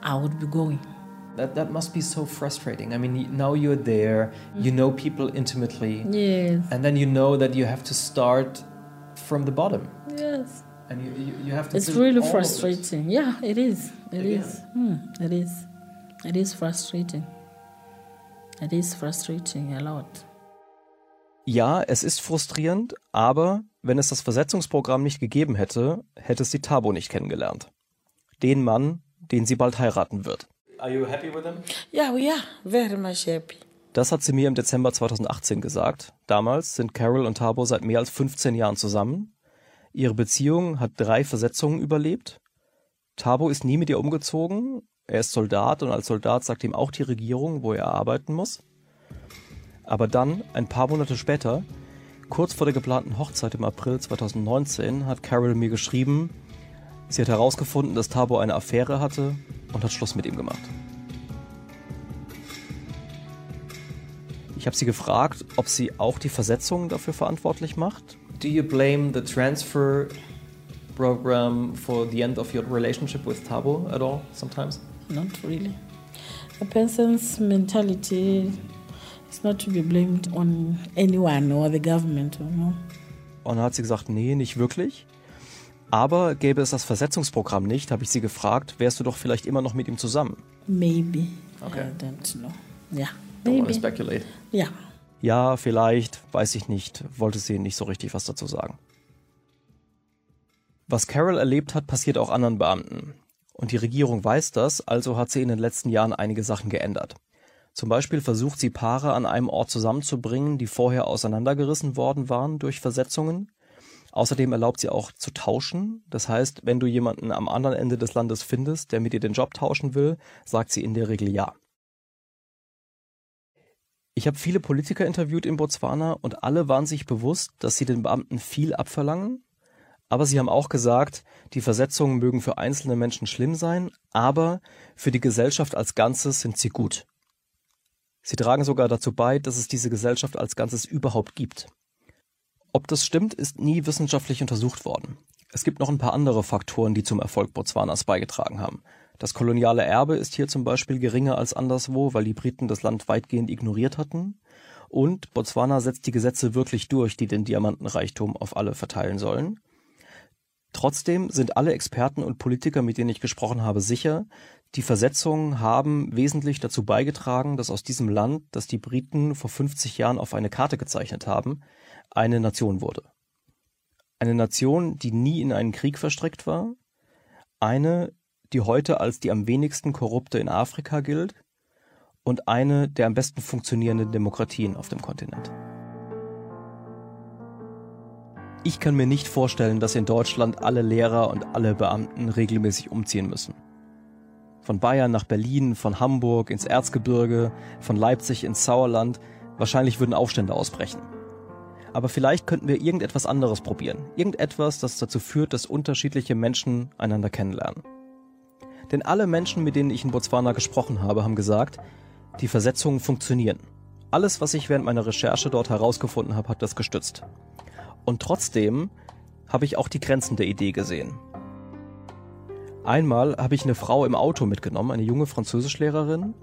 S15: I would be going.
S14: That, that must be so frustrating. I mean, now you're there, you know people intimately.
S15: Yes.
S14: And then you know that you have to start from the bottom.
S15: Yes.
S14: And you, you, you have to.
S15: It's really frustrating. It. Yeah, it is. It Again. is. Hmm, it is. It is frustrating. It is frustrating a lot.
S13: Ja, es ist frustrierend, aber wenn es das Versetzungsprogramm nicht gegeben hätte, hätte sie Tabo nicht kennengelernt. Den Mann, den sie bald heiraten wird.
S14: Are you happy with him?
S15: Yeah, we are very much happy.
S13: Das hat sie mir im Dezember 2018 gesagt. Damals sind Carol und Tabo seit mehr als 15 Jahren zusammen. Ihre Beziehung hat drei Versetzungen überlebt. Tabo ist nie mit ihr umgezogen. Er ist Soldat und als Soldat sagt ihm auch die Regierung, wo er arbeiten muss. Aber dann, ein paar Monate später, kurz vor der geplanten Hochzeit im April 2019, hat Carol mir geschrieben, sie hat herausgefunden, dass Tabo eine Affäre hatte und hat Schluss mit ihm gemacht. Ich habe sie gefragt, ob sie auch die Versetzung dafür verantwortlich macht.
S14: Do you blame the transfer program for the end of your relationship with Tabo at all sometimes?
S15: Not really. A person's mentality is not to be blamed on anyone or the government. You know?
S13: Und dann hat sie gesagt, nee, nicht wirklich. Aber gäbe es das Versetzungsprogramm nicht, habe ich sie gefragt, wärst du doch vielleicht immer noch mit ihm zusammen?
S15: Maybe.
S14: Okay.
S15: I don't know. Ja.
S14: Don't want speculate.
S15: Ja.
S13: Ja, vielleicht, weiß ich nicht, wollte sie nicht so richtig was dazu sagen. Was Carol erlebt hat, passiert auch anderen Beamten. Und die Regierung weiß das, also hat sie in den letzten Jahren einige Sachen geändert. Zum Beispiel versucht sie Paare an einem Ort zusammenzubringen, die vorher auseinandergerissen worden waren durch Versetzungen. Außerdem erlaubt sie auch zu tauschen. Das heißt, wenn du jemanden am anderen Ende des Landes findest, der mit dir den Job tauschen will, sagt sie in der Regel ja. Ich habe viele Politiker interviewt in Botswana und alle waren sich bewusst, dass sie den Beamten viel abverlangen. Aber sie haben auch gesagt, die Versetzungen mögen für einzelne Menschen schlimm sein, aber für die Gesellschaft als Ganzes sind sie gut. Sie tragen sogar dazu bei, dass es diese Gesellschaft als Ganzes überhaupt gibt. Ob das stimmt, ist nie wissenschaftlich untersucht worden. Es gibt noch ein paar andere Faktoren, die zum Erfolg Botswanas beigetragen haben. Das koloniale Erbe ist hier zum Beispiel geringer als anderswo, weil die Briten das Land weitgehend ignoriert hatten. Und Botswana setzt die Gesetze wirklich durch, die den Diamantenreichtum auf alle verteilen sollen. Trotzdem sind alle Experten und Politiker, mit denen ich gesprochen habe, sicher, die Versetzungen haben wesentlich dazu beigetragen, dass aus diesem Land, das die Briten vor 50 Jahren auf eine Karte gezeichnet haben, eine Nation wurde. Eine Nation, die nie in einen Krieg verstrickt war, eine, die heute als die am wenigsten korrupte in Afrika gilt und eine der am besten funktionierenden Demokratien auf dem Kontinent. Ich kann mir nicht vorstellen, dass in Deutschland alle Lehrer und alle Beamten regelmäßig umziehen müssen. Von Bayern nach Berlin, von Hamburg ins Erzgebirge, von Leipzig ins Sauerland. Wahrscheinlich würden Aufstände ausbrechen. Aber vielleicht könnten wir irgendetwas anderes probieren. Irgendetwas, das dazu führt, dass unterschiedliche Menschen einander kennenlernen. Denn alle Menschen, mit denen ich in Botswana gesprochen habe, haben gesagt, die Versetzungen funktionieren. Alles, was ich während meiner Recherche dort herausgefunden habe, hat das gestützt. Und trotzdem habe ich auch die Grenzen der Idee gesehen. Einmal habe ich eine Frau im Auto mitgenommen, eine junge Französischlehrerin.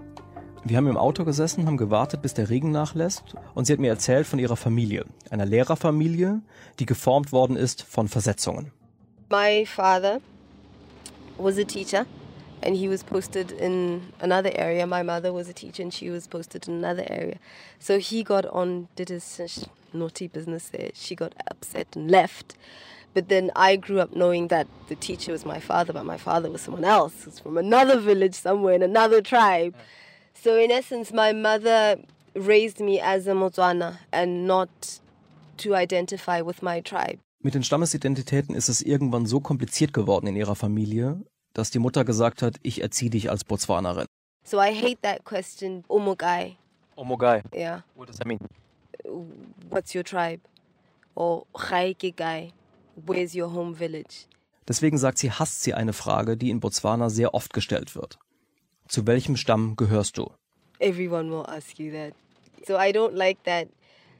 S13: Wir haben im Auto gesessen, haben gewartet, bis der Regen nachlässt und sie hat mir erzählt von ihrer Familie, einer Lehrerfamilie, die geformt worden ist von Versetzungen.
S17: My father was a teacher and he was posted in another area. My mother was a teacher and she was posted in another area. So he got on, did his naughty business there. She got upset and left. But then I grew up knowing that the teacher was my father, but my father was someone else who's from another village somewhere in another tribe. So in essence, my mother raised me as a Motswana and not to identify with my tribe.
S13: Mit den Stammesidentitäten ist es irgendwann so kompliziert geworden in ihrer Familie, dass die Mutter gesagt hat, ich erziehe dich als Botswanerin.
S17: So I hate that question, Omogai.
S13: Omogai.
S17: Yeah.
S13: What does that mean?
S17: What's your tribe? Or Gai. Where's your home village?
S13: Deswegen sagt sie, hasst sie eine Frage, die in Botswana sehr oft gestellt wird. Zu welchem Stamm gehörst du?
S17: Everyone will ask you that. So I don't like that.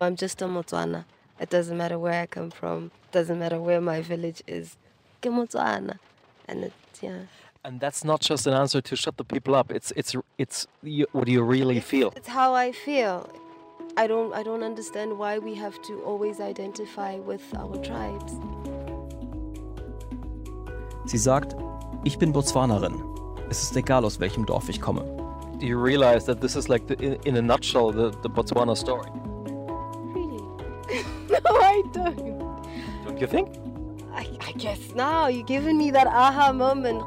S17: I'm just a Motswana. It doesn't matter where I come from. It doesn't matter where my village is. Ke Motswana. And it's, yeah.
S13: And that's not just an answer to shut the people up. It's it's it's what you really feel.
S17: It's how I feel. I don't I don't understand why we have to always identify with our tribes.
S13: Sie sagt, ich bin Botswanerin. Es ist egal, aus welchem Dorf ich komme.
S14: Do you realize that this is like the, in, in a nutshell the, the Botswana story?
S17: Really? no, I don't.
S14: Don't you think?
S17: I, I guess now you're giving me that aha moment.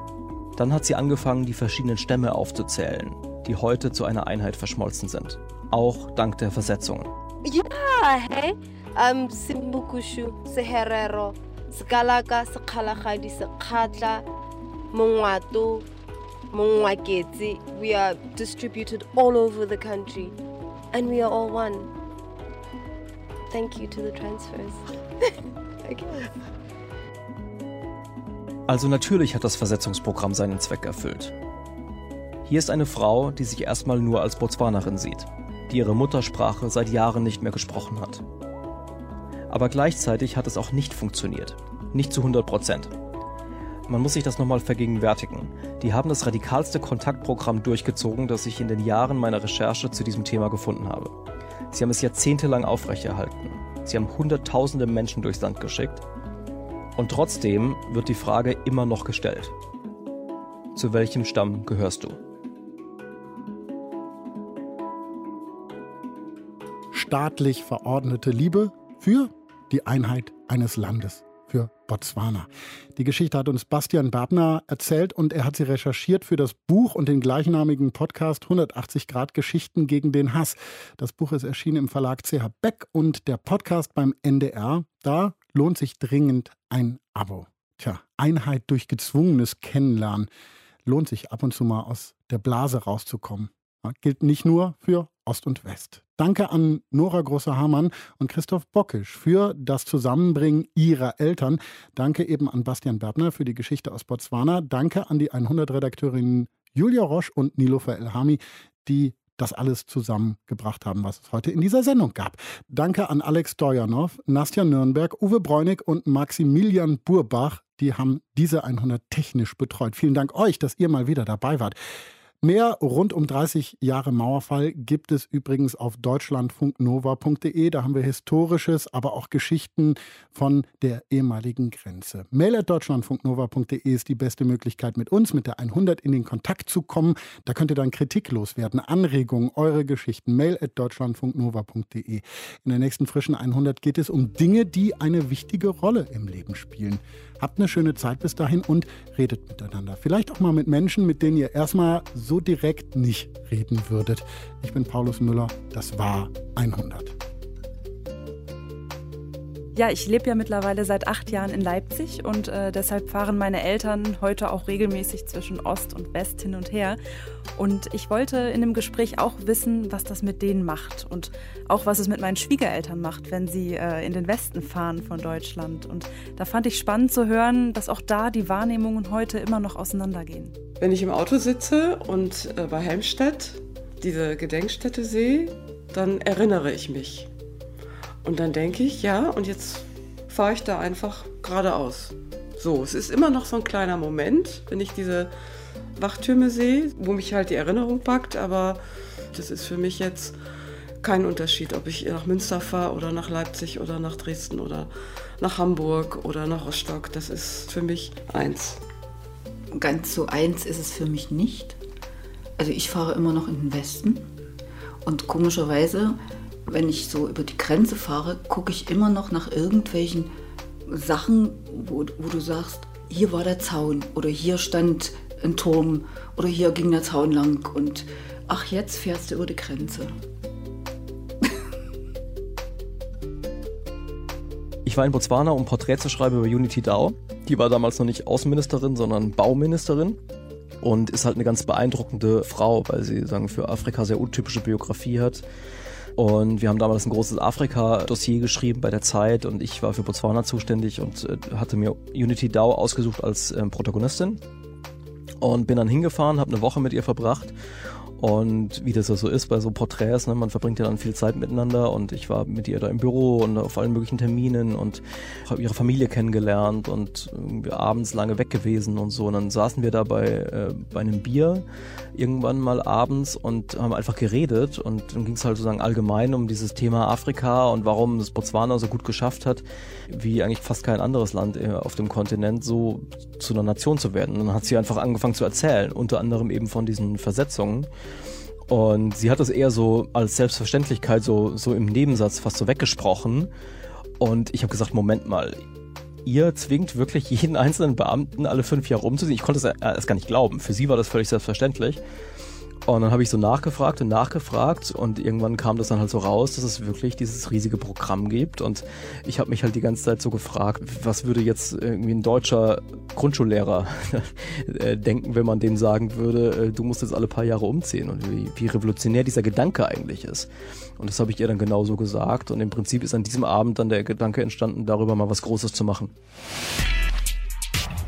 S13: Dann hat sie angefangen, die verschiedenen Stämme aufzuzählen, die heute zu einer Einheit verschmolzen sind. Auch dank der Versetzungen.
S17: Ja, hey. Um, Simbukushu, Seherero, Skalaka, Sekhalagadi, Sekhatla, Mongwato, Mongwaketsi. We are distributed all over the country. And we are all one. Thank you to the transfers. Guess.
S13: Also natürlich hat das Versetzungsprogramm seinen Zweck erfüllt. Hier ist eine Frau, die sich erstmal nur als Botswanerin sieht, die ihre Muttersprache seit Jahren nicht mehr gesprochen hat. Aber gleichzeitig hat es auch nicht funktioniert. Nicht zu 100 Prozent. Man muss sich das nochmal vergegenwärtigen. Die haben das radikalste Kontaktprogramm durchgezogen, das ich in den Jahren meiner Recherche zu diesem Thema gefunden habe. Sie haben es jahrzehntelang aufrechterhalten. Sie haben Hunderttausende Menschen durchs Land geschickt. Und trotzdem wird die Frage immer noch gestellt. Zu welchem Stamm gehörst du?
S3: Staatlich verordnete Liebe für die Einheit eines Landes für Botswana. Die Geschichte hat uns Bastian Babner erzählt und er hat sie recherchiert für das Buch und den gleichnamigen Podcast 180 Grad Geschichten gegen den Hass. Das Buch ist erschienen im Verlag CH Beck und der Podcast beim NDR. Da lohnt sich dringend ein Abo. Tja, Einheit durch gezwungenes Kennenlernen lohnt sich ab und zu mal aus der Blase rauszukommen. Gilt nicht nur für Ost und West. Danke an Nora Große-Hamann und Christoph Bockisch für das Zusammenbringen ihrer Eltern. Danke eben an Bastian Berbner für die Geschichte aus Botswana. Danke an die 100-Redakteurinnen Julia Roche und Nilofer Elhami, die das alles zusammengebracht haben, was es heute in dieser Sendung gab. Danke an Alex Stojanov, Nastja Nürnberg, Uwe Bräunig und Maximilian Burbach. Die haben diese 100 technisch betreut. Vielen Dank euch, dass ihr mal wieder dabei wart. Mehr rund um 30 Jahre Mauerfall gibt es übrigens auf deutschlandfunknova.de. Da haben wir Historisches, aber auch Geschichten von der ehemaligen Grenze. Mail at deutschlandfunknova.de ist die beste Möglichkeit, mit uns, mit der 100 in den Kontakt zu kommen. Da könnt ihr dann Kritik loswerden, Anregungen, eure Geschichten. Mail at deutschlandfunknova.de. In der nächsten frischen 100 geht es um Dinge, die eine wichtige Rolle im Leben spielen. Habt eine schöne Zeit bis dahin und redet miteinander. Vielleicht auch mal mit Menschen, mit denen ihr erstmal so direkt nicht reden würdet. Ich bin Paulus Müller. Das war 100.
S7: Ja, ich lebe ja mittlerweile seit acht Jahren in Leipzig und äh, deshalb fahren meine Eltern heute auch regelmäßig zwischen Ost und West hin und her. Und ich wollte in dem Gespräch auch wissen, was das mit denen macht und auch was es mit meinen Schwiegereltern macht, wenn sie äh, in den Westen fahren von Deutschland. Und da fand ich spannend zu hören, dass auch da die Wahrnehmungen heute immer noch auseinandergehen.
S8: Wenn ich im Auto sitze und äh, bei Helmstedt diese Gedenkstätte sehe, dann erinnere ich mich und dann denke ich, ja, und jetzt fahre ich da einfach geradeaus. So, es ist immer noch so ein kleiner Moment, wenn ich diese Wachtürme sehe, wo mich halt die Erinnerung packt, aber das ist für mich jetzt kein Unterschied, ob ich nach Münster fahre oder nach Leipzig oder nach Dresden oder nach Hamburg oder nach Rostock. Das ist für mich eins.
S9: Ganz so eins ist es für mich nicht. Also ich fahre immer noch in den Westen und komischerweise wenn ich so über die Grenze fahre, gucke ich immer noch nach irgendwelchen Sachen, wo, wo du sagst, hier war der Zaun oder hier stand ein Turm oder hier ging der Zaun lang und ach, jetzt fährst du über die Grenze.
S13: Ich war in Botswana, um ein Porträt zu schreiben über Unity Dao. Die war damals noch nicht Außenministerin, sondern Bauministerin und ist halt eine ganz beeindruckende Frau, weil sie sagen für Afrika sehr untypische Biografie hat. Und wir haben damals ein großes Afrika-Dossier geschrieben bei der Zeit und ich war für Botswana zuständig und äh, hatte mir Unity DAO ausgesucht als ähm, Protagonistin und bin dann hingefahren, habe eine Woche mit ihr verbracht und wie das ja so ist bei so Porträts, ne, man verbringt ja dann viel Zeit miteinander und ich war mit ihr da im Büro und auf allen möglichen Terminen und habe ihre Familie kennengelernt und irgendwie abends lange weg gewesen und so. Und dann saßen wir da bei, äh, bei einem Bier irgendwann mal abends und haben einfach geredet und dann ging es halt sozusagen allgemein um dieses Thema Afrika und warum das Botswana so gut geschafft hat, wie eigentlich fast kein anderes Land äh, auf dem Kontinent so zu einer Nation zu werden. Und dann hat sie einfach angefangen zu erzählen, unter anderem eben von diesen Versetzungen. Und sie hat das eher so als Selbstverständlichkeit so, so im Nebensatz fast so weggesprochen. Und ich habe gesagt, Moment mal, ihr zwingt wirklich jeden einzelnen Beamten alle fünf Jahre umzusehen. Ich konnte es erst gar nicht glauben. Für sie war das völlig selbstverständlich. Und dann habe ich so nachgefragt und nachgefragt und irgendwann kam das dann halt so raus, dass es wirklich dieses riesige Programm gibt. Und ich habe mich halt die ganze Zeit so gefragt, was würde jetzt irgendwie ein deutscher Grundschullehrer äh, denken, wenn man dem sagen würde, äh, du musst jetzt alle paar Jahre umziehen und wie, wie revolutionär dieser Gedanke eigentlich ist. Und das habe ich ihr dann genauso gesagt. Und im Prinzip ist an diesem Abend dann der Gedanke entstanden, darüber mal was Großes zu machen.